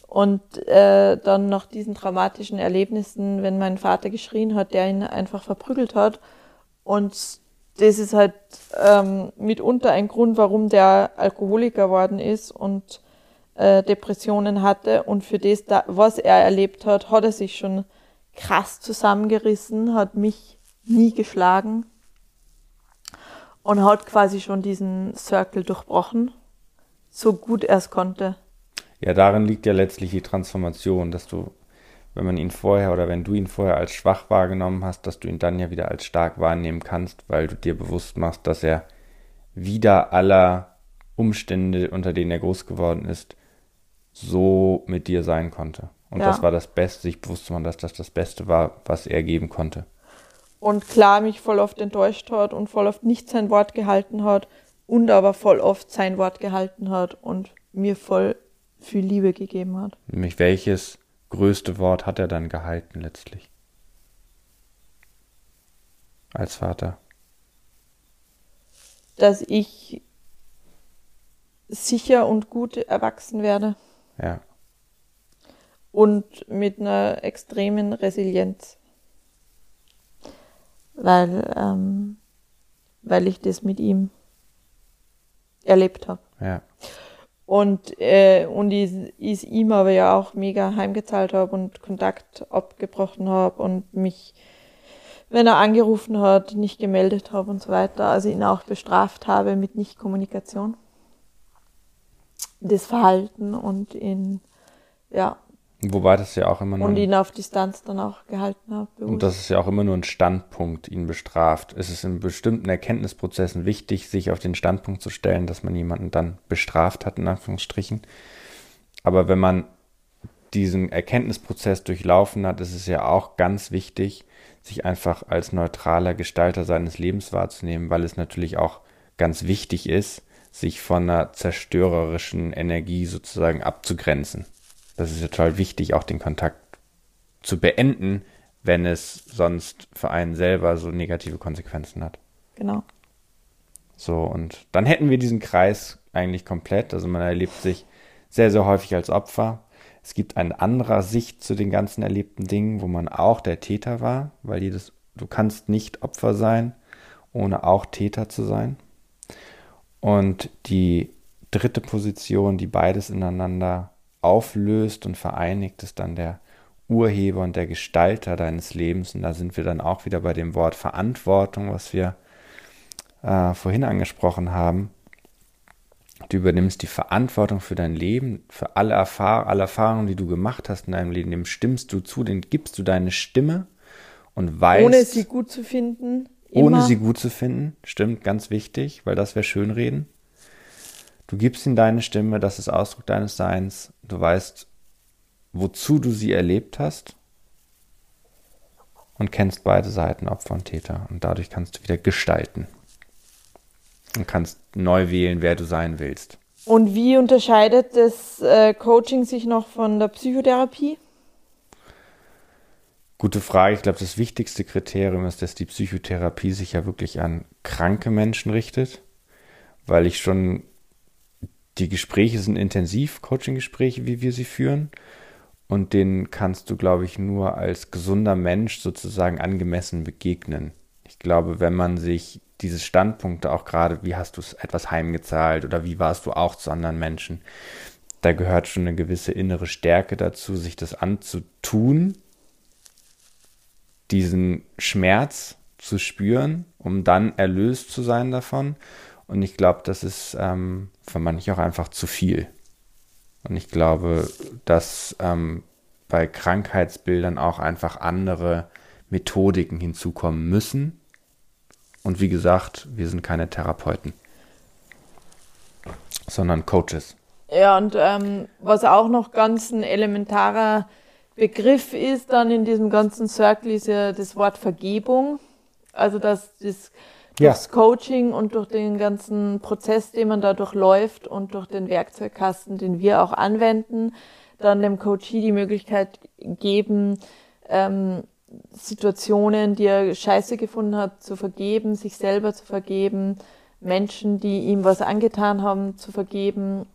Und äh, dann nach diesen traumatischen Erlebnissen, wenn mein Vater geschrien hat, der ihn einfach verprügelt hat. Und das ist halt ähm, mitunter ein Grund, warum der Alkoholiker worden ist und äh, Depressionen hatte. Und für das, da, was er erlebt hat, hat er sich schon krass zusammengerissen, hat mich nie geschlagen und hat quasi schon diesen Circle durchbrochen, so gut er es konnte. Ja, darin liegt ja letztlich die Transformation, dass du, wenn man ihn vorher oder wenn du ihn vorher als schwach wahrgenommen hast, dass du ihn dann ja wieder als stark wahrnehmen kannst, weil du dir bewusst machst, dass er wieder aller Umstände, unter denen er groß geworden ist, so mit dir sein konnte. Und ja. das war das Beste, sich bewusst zu machen, dass das das Beste war, was er geben konnte. Und klar mich voll oft enttäuscht hat und voll oft nicht sein Wort gehalten hat und aber voll oft sein Wort gehalten hat und mir voll viel Liebe gegeben hat. Nämlich welches größte Wort hat er dann gehalten letztlich? Als Vater. Dass ich sicher und gut erwachsen werde. Ja. Und mit einer extremen Resilienz. Weil, ähm, weil ich das mit ihm erlebt habe. Ja. Und, äh, und ich, ich ihm aber ja auch mega heimgezahlt habe und Kontakt abgebrochen habe und mich, wenn er angerufen hat, nicht gemeldet habe und so weiter. Also ihn auch bestraft habe mit Nichtkommunikation. Das Verhalten und in, ja, Wobei das ja auch immer nur. Und ihn auf Distanz dann auch gehalten habe. Und das ist ja auch immer nur ein Standpunkt, ihn bestraft. Es ist in bestimmten Erkenntnisprozessen wichtig, sich auf den Standpunkt zu stellen, dass man jemanden dann bestraft hat, in Anführungsstrichen. Aber wenn man diesen Erkenntnisprozess durchlaufen hat, ist es ja auch ganz wichtig, sich einfach als neutraler Gestalter seines Lebens wahrzunehmen, weil es natürlich auch ganz wichtig ist, sich von einer zerstörerischen Energie sozusagen abzugrenzen das ist ja total wichtig, auch den Kontakt zu beenden, wenn es sonst für einen selber so negative Konsequenzen hat. Genau. So, und dann hätten wir diesen Kreis eigentlich komplett. Also man erlebt sich sehr, sehr häufig als Opfer. Es gibt eine andere Sicht zu den ganzen erlebten Dingen, wo man auch der Täter war, weil jedes, du kannst nicht Opfer sein, ohne auch Täter zu sein. Und die dritte Position, die beides ineinander auflöst und vereinigt, ist dann der Urheber und der Gestalter deines Lebens. Und da sind wir dann auch wieder bei dem Wort Verantwortung, was wir äh, vorhin angesprochen haben. Du übernimmst die Verantwortung für dein Leben, für alle, Erfahr alle Erfahrungen, die du gemacht hast in deinem Leben. Dem stimmst du zu, den gibst du deine Stimme und weißt. Ohne sie gut zu finden. Immer. Ohne sie gut zu finden, stimmt, ganz wichtig, weil das wäre Schönreden. Du gibst ihm deine Stimme, das ist Ausdruck deines Seins. Du weißt, wozu du sie erlebt hast und kennst beide Seiten, Opfer und Täter. Und dadurch kannst du wieder gestalten und kannst neu wählen, wer du sein willst. Und wie unterscheidet das äh, Coaching sich noch von der Psychotherapie? Gute Frage. Ich glaube, das wichtigste Kriterium ist, dass die Psychotherapie sich ja wirklich an kranke Menschen richtet, weil ich schon die Gespräche sind intensiv, Coaching-Gespräche, wie wir sie führen. Und denen kannst du, glaube ich, nur als gesunder Mensch sozusagen angemessen begegnen. Ich glaube, wenn man sich diese Standpunkte auch gerade, wie hast du etwas heimgezahlt oder wie warst du auch zu anderen Menschen, da gehört schon eine gewisse innere Stärke dazu, sich das anzutun, diesen Schmerz zu spüren, um dann erlöst zu sein davon. Und ich glaube, das ist ähm, für manche auch einfach zu viel. Und ich glaube, dass ähm, bei Krankheitsbildern auch einfach andere Methodiken hinzukommen müssen. Und wie gesagt, wir sind keine Therapeuten, sondern Coaches. Ja, und ähm, was auch noch ganz ein elementarer Begriff ist dann in diesem ganzen Circle, ist ja das Wort Vergebung. Also dass das durchs ja. Coaching und durch den ganzen Prozess, den man da durchläuft und durch den Werkzeugkasten, den wir auch anwenden, dann dem Coachie die Möglichkeit geben, ähm, Situationen, die er scheiße gefunden hat, zu vergeben, sich selber zu vergeben, Menschen, die ihm was angetan haben, zu vergeben.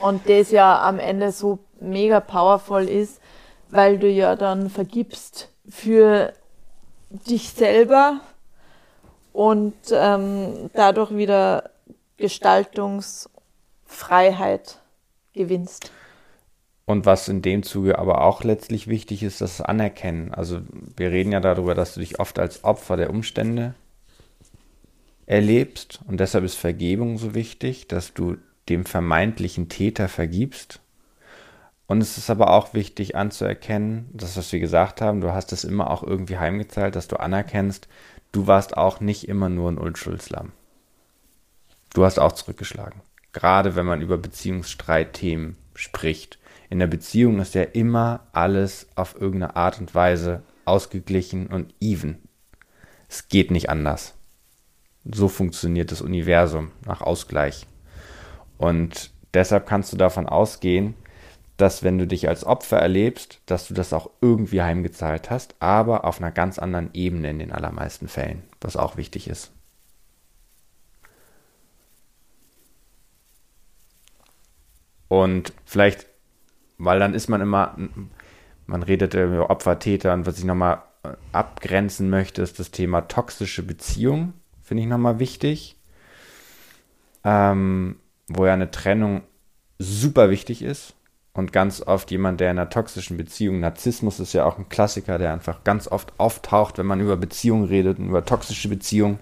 Und das ja am Ende so mega powerful ist, weil du ja dann vergibst für dich selber und ähm, dadurch wieder Gestaltungsfreiheit gewinnst. Und was in dem Zuge aber auch letztlich wichtig ist, das Anerkennen. Also wir reden ja darüber, dass du dich oft als Opfer der Umstände erlebst und deshalb ist Vergebung so wichtig, dass du dem vermeintlichen Täter vergibst. Und es ist aber auch wichtig anzuerkennen, das, was wir gesagt haben, du hast es immer auch irgendwie heimgezahlt, dass du anerkennst, du warst auch nicht immer nur ein Unschuldslamm. Du hast auch zurückgeschlagen. Gerade wenn man über Beziehungsstreitthemen spricht in der Beziehung ist ja immer alles auf irgendeine Art und Weise ausgeglichen und even. Es geht nicht anders. So funktioniert das Universum nach Ausgleich. Und deshalb kannst du davon ausgehen, dass wenn du dich als Opfer erlebst, dass du das auch irgendwie heimgezahlt hast, aber auf einer ganz anderen Ebene in den allermeisten Fällen, was auch wichtig ist. Und vielleicht weil dann ist man immer, man redet über Opfer, Täter und was ich nochmal äh, abgrenzen möchte, ist das Thema toxische Beziehung, finde ich nochmal wichtig. Ähm, wo ja eine Trennung super wichtig ist. Und ganz oft jemand, der in einer toxischen Beziehung, Narzissmus ist ja auch ein Klassiker, der einfach ganz oft auftaucht, wenn man über Beziehungen redet und über toxische Beziehungen.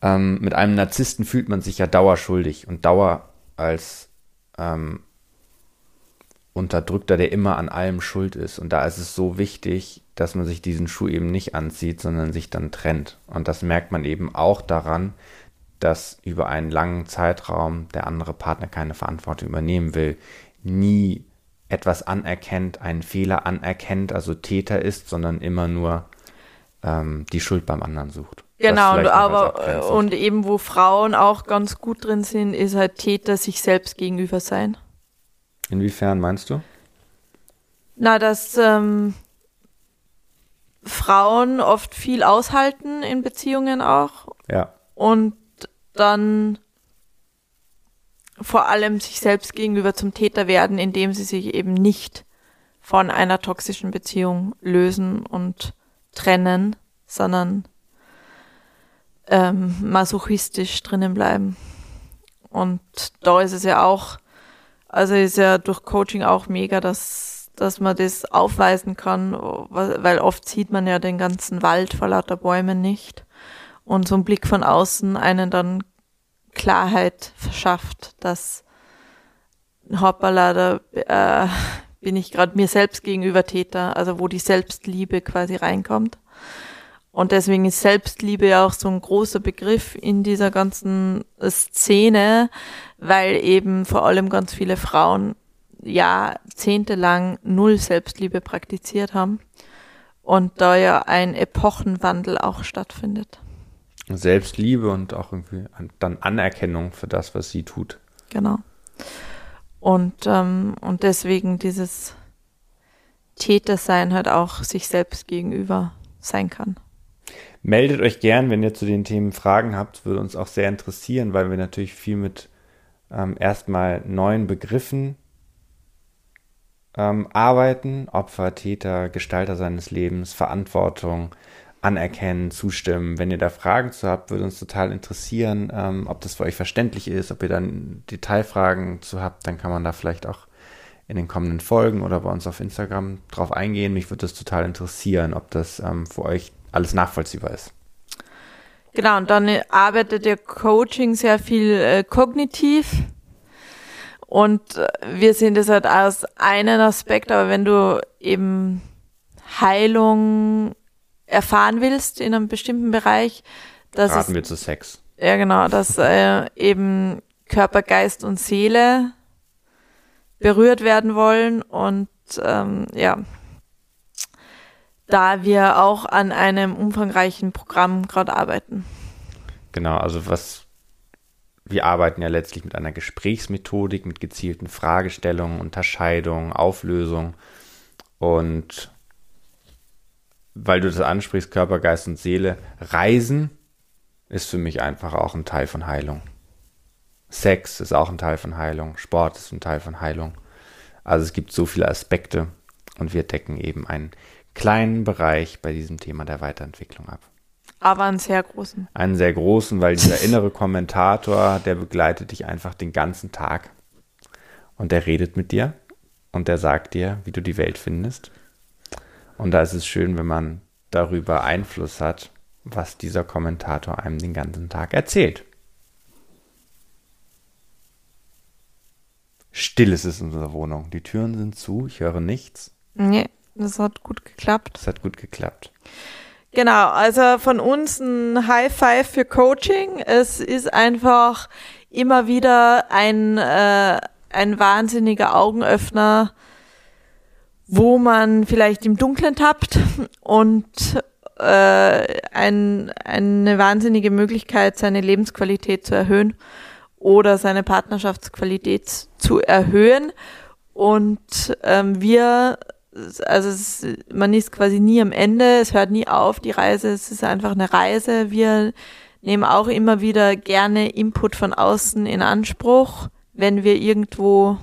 Ähm, mit einem Narzissten fühlt man sich ja dauerschuldig und Dauer als ähm, Unterdrückter, der immer an allem schuld ist. Und da ist es so wichtig, dass man sich diesen Schuh eben nicht anzieht, sondern sich dann trennt. Und das merkt man eben auch daran, dass über einen langen Zeitraum der andere Partner keine Verantwortung übernehmen will, nie etwas anerkennt, einen Fehler anerkennt, also Täter ist, sondern immer nur ähm, die Schuld beim anderen sucht. Genau, aber und eben wo Frauen auch ganz gut drin sind, ist halt Täter sich selbst gegenüber sein. Inwiefern meinst du? Na, dass ähm, Frauen oft viel aushalten in Beziehungen auch. Ja. Und dann vor allem sich selbst gegenüber zum Täter werden, indem sie sich eben nicht von einer toxischen Beziehung lösen und trennen, sondern ähm, masochistisch drinnen bleiben. Und da ist es ja auch also ist ja durch Coaching auch mega, dass, dass man das aufweisen kann, weil oft sieht man ja den ganzen Wald vor lauter Bäumen nicht. Und so ein Blick von außen einen dann Klarheit verschafft, dass hoppala, da äh, bin ich gerade mir selbst gegenüber Täter, also wo die Selbstliebe quasi reinkommt. Und deswegen ist Selbstliebe ja auch so ein großer Begriff in dieser ganzen Szene, weil eben vor allem ganz viele Frauen jahrzehntelang null Selbstliebe praktiziert haben und da ja ein Epochenwandel auch stattfindet. Selbstliebe und auch irgendwie dann Anerkennung für das, was sie tut. Genau. Und, ähm, und deswegen dieses Tätersein halt auch sich selbst gegenüber sein kann. Meldet euch gern, wenn ihr zu den Themen Fragen habt, würde uns auch sehr interessieren, weil wir natürlich viel mit ähm, erstmal neuen Begriffen ähm, arbeiten. Opfer, Täter, Gestalter seines Lebens, Verantwortung, anerkennen, zustimmen. Wenn ihr da Fragen zu habt, würde uns total interessieren, ähm, ob das für euch verständlich ist, ob ihr dann Detailfragen zu habt, dann kann man da vielleicht auch in den kommenden Folgen oder bei uns auf Instagram drauf eingehen. Mich würde das total interessieren, ob das ähm, für euch alles nachvollziehbar ist. Genau, und dann arbeitet der Coaching sehr viel äh, kognitiv. Und äh, wir sehen das halt als einen Aspekt, aber wenn du eben Heilung erfahren willst in einem bestimmten Bereich, dass Raten wir zu Sex. Ja, genau, dass äh, eben Körper, Geist und Seele berührt werden wollen und ähm, ja, da wir auch an einem umfangreichen Programm gerade arbeiten. Genau, also was wir arbeiten ja letztlich mit einer Gesprächsmethodik, mit gezielten Fragestellungen, Unterscheidungen, Auflösung und weil du das ansprichst, Körper, Geist und Seele, Reisen ist für mich einfach auch ein Teil von Heilung. Sex ist auch ein Teil von Heilung, Sport ist ein Teil von Heilung. Also es gibt so viele Aspekte und wir decken eben einen kleinen Bereich bei diesem Thema der Weiterentwicklung ab. Aber einen sehr großen. Einen sehr großen, weil dieser innere Kommentator, der begleitet dich einfach den ganzen Tag. Und der redet mit dir und der sagt dir, wie du die Welt findest. Und da ist es schön, wenn man darüber Einfluss hat, was dieser Kommentator einem den ganzen Tag erzählt. Still ist es in unserer Wohnung. Die Türen sind zu, ich höre nichts. Nee, das hat gut geklappt. Das hat gut geklappt. Genau, also von uns ein High Five für Coaching. Es ist einfach immer wieder ein, äh, ein wahnsinniger Augenöffner, wo man vielleicht im Dunkeln tappt und äh, ein, eine wahnsinnige Möglichkeit, seine Lebensqualität zu erhöhen oder seine Partnerschaftsqualität zu erhöhen. Und ähm, wir, also es, man ist quasi nie am Ende, es hört nie auf, die Reise, es ist einfach eine Reise. Wir nehmen auch immer wieder gerne Input von außen in Anspruch, wenn wir irgendwo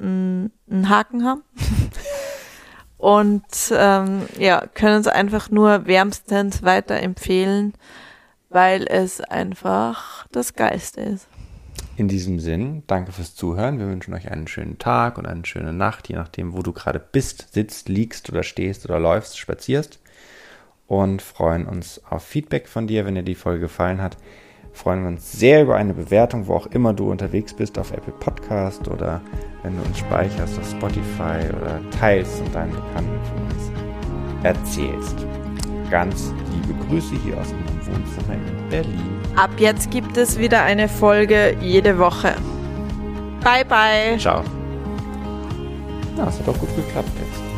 einen Haken haben. <laughs> Und ähm, ja, können uns einfach nur wärmstens weiterempfehlen, weil es einfach das Geiste ist. In diesem Sinn, danke fürs Zuhören. Wir wünschen euch einen schönen Tag und eine schöne Nacht, je nachdem, wo du gerade bist, sitzt, liegst oder stehst oder läufst, spazierst. Und freuen uns auf Feedback von dir, wenn dir die Folge gefallen hat. Freuen wir uns sehr über eine Bewertung, wo auch immer du unterwegs bist, auf Apple Podcast oder wenn du uns speicherst auf Spotify oder teilst und deinen Bekannten von uns erzählst. Ganz liebe Grüße hier aus unserem Wohnzimmer in Berlin. Ab jetzt gibt es wieder eine Folge jede Woche. Bye bye. Ciao. Ja, es hat auch gut geklappt jetzt.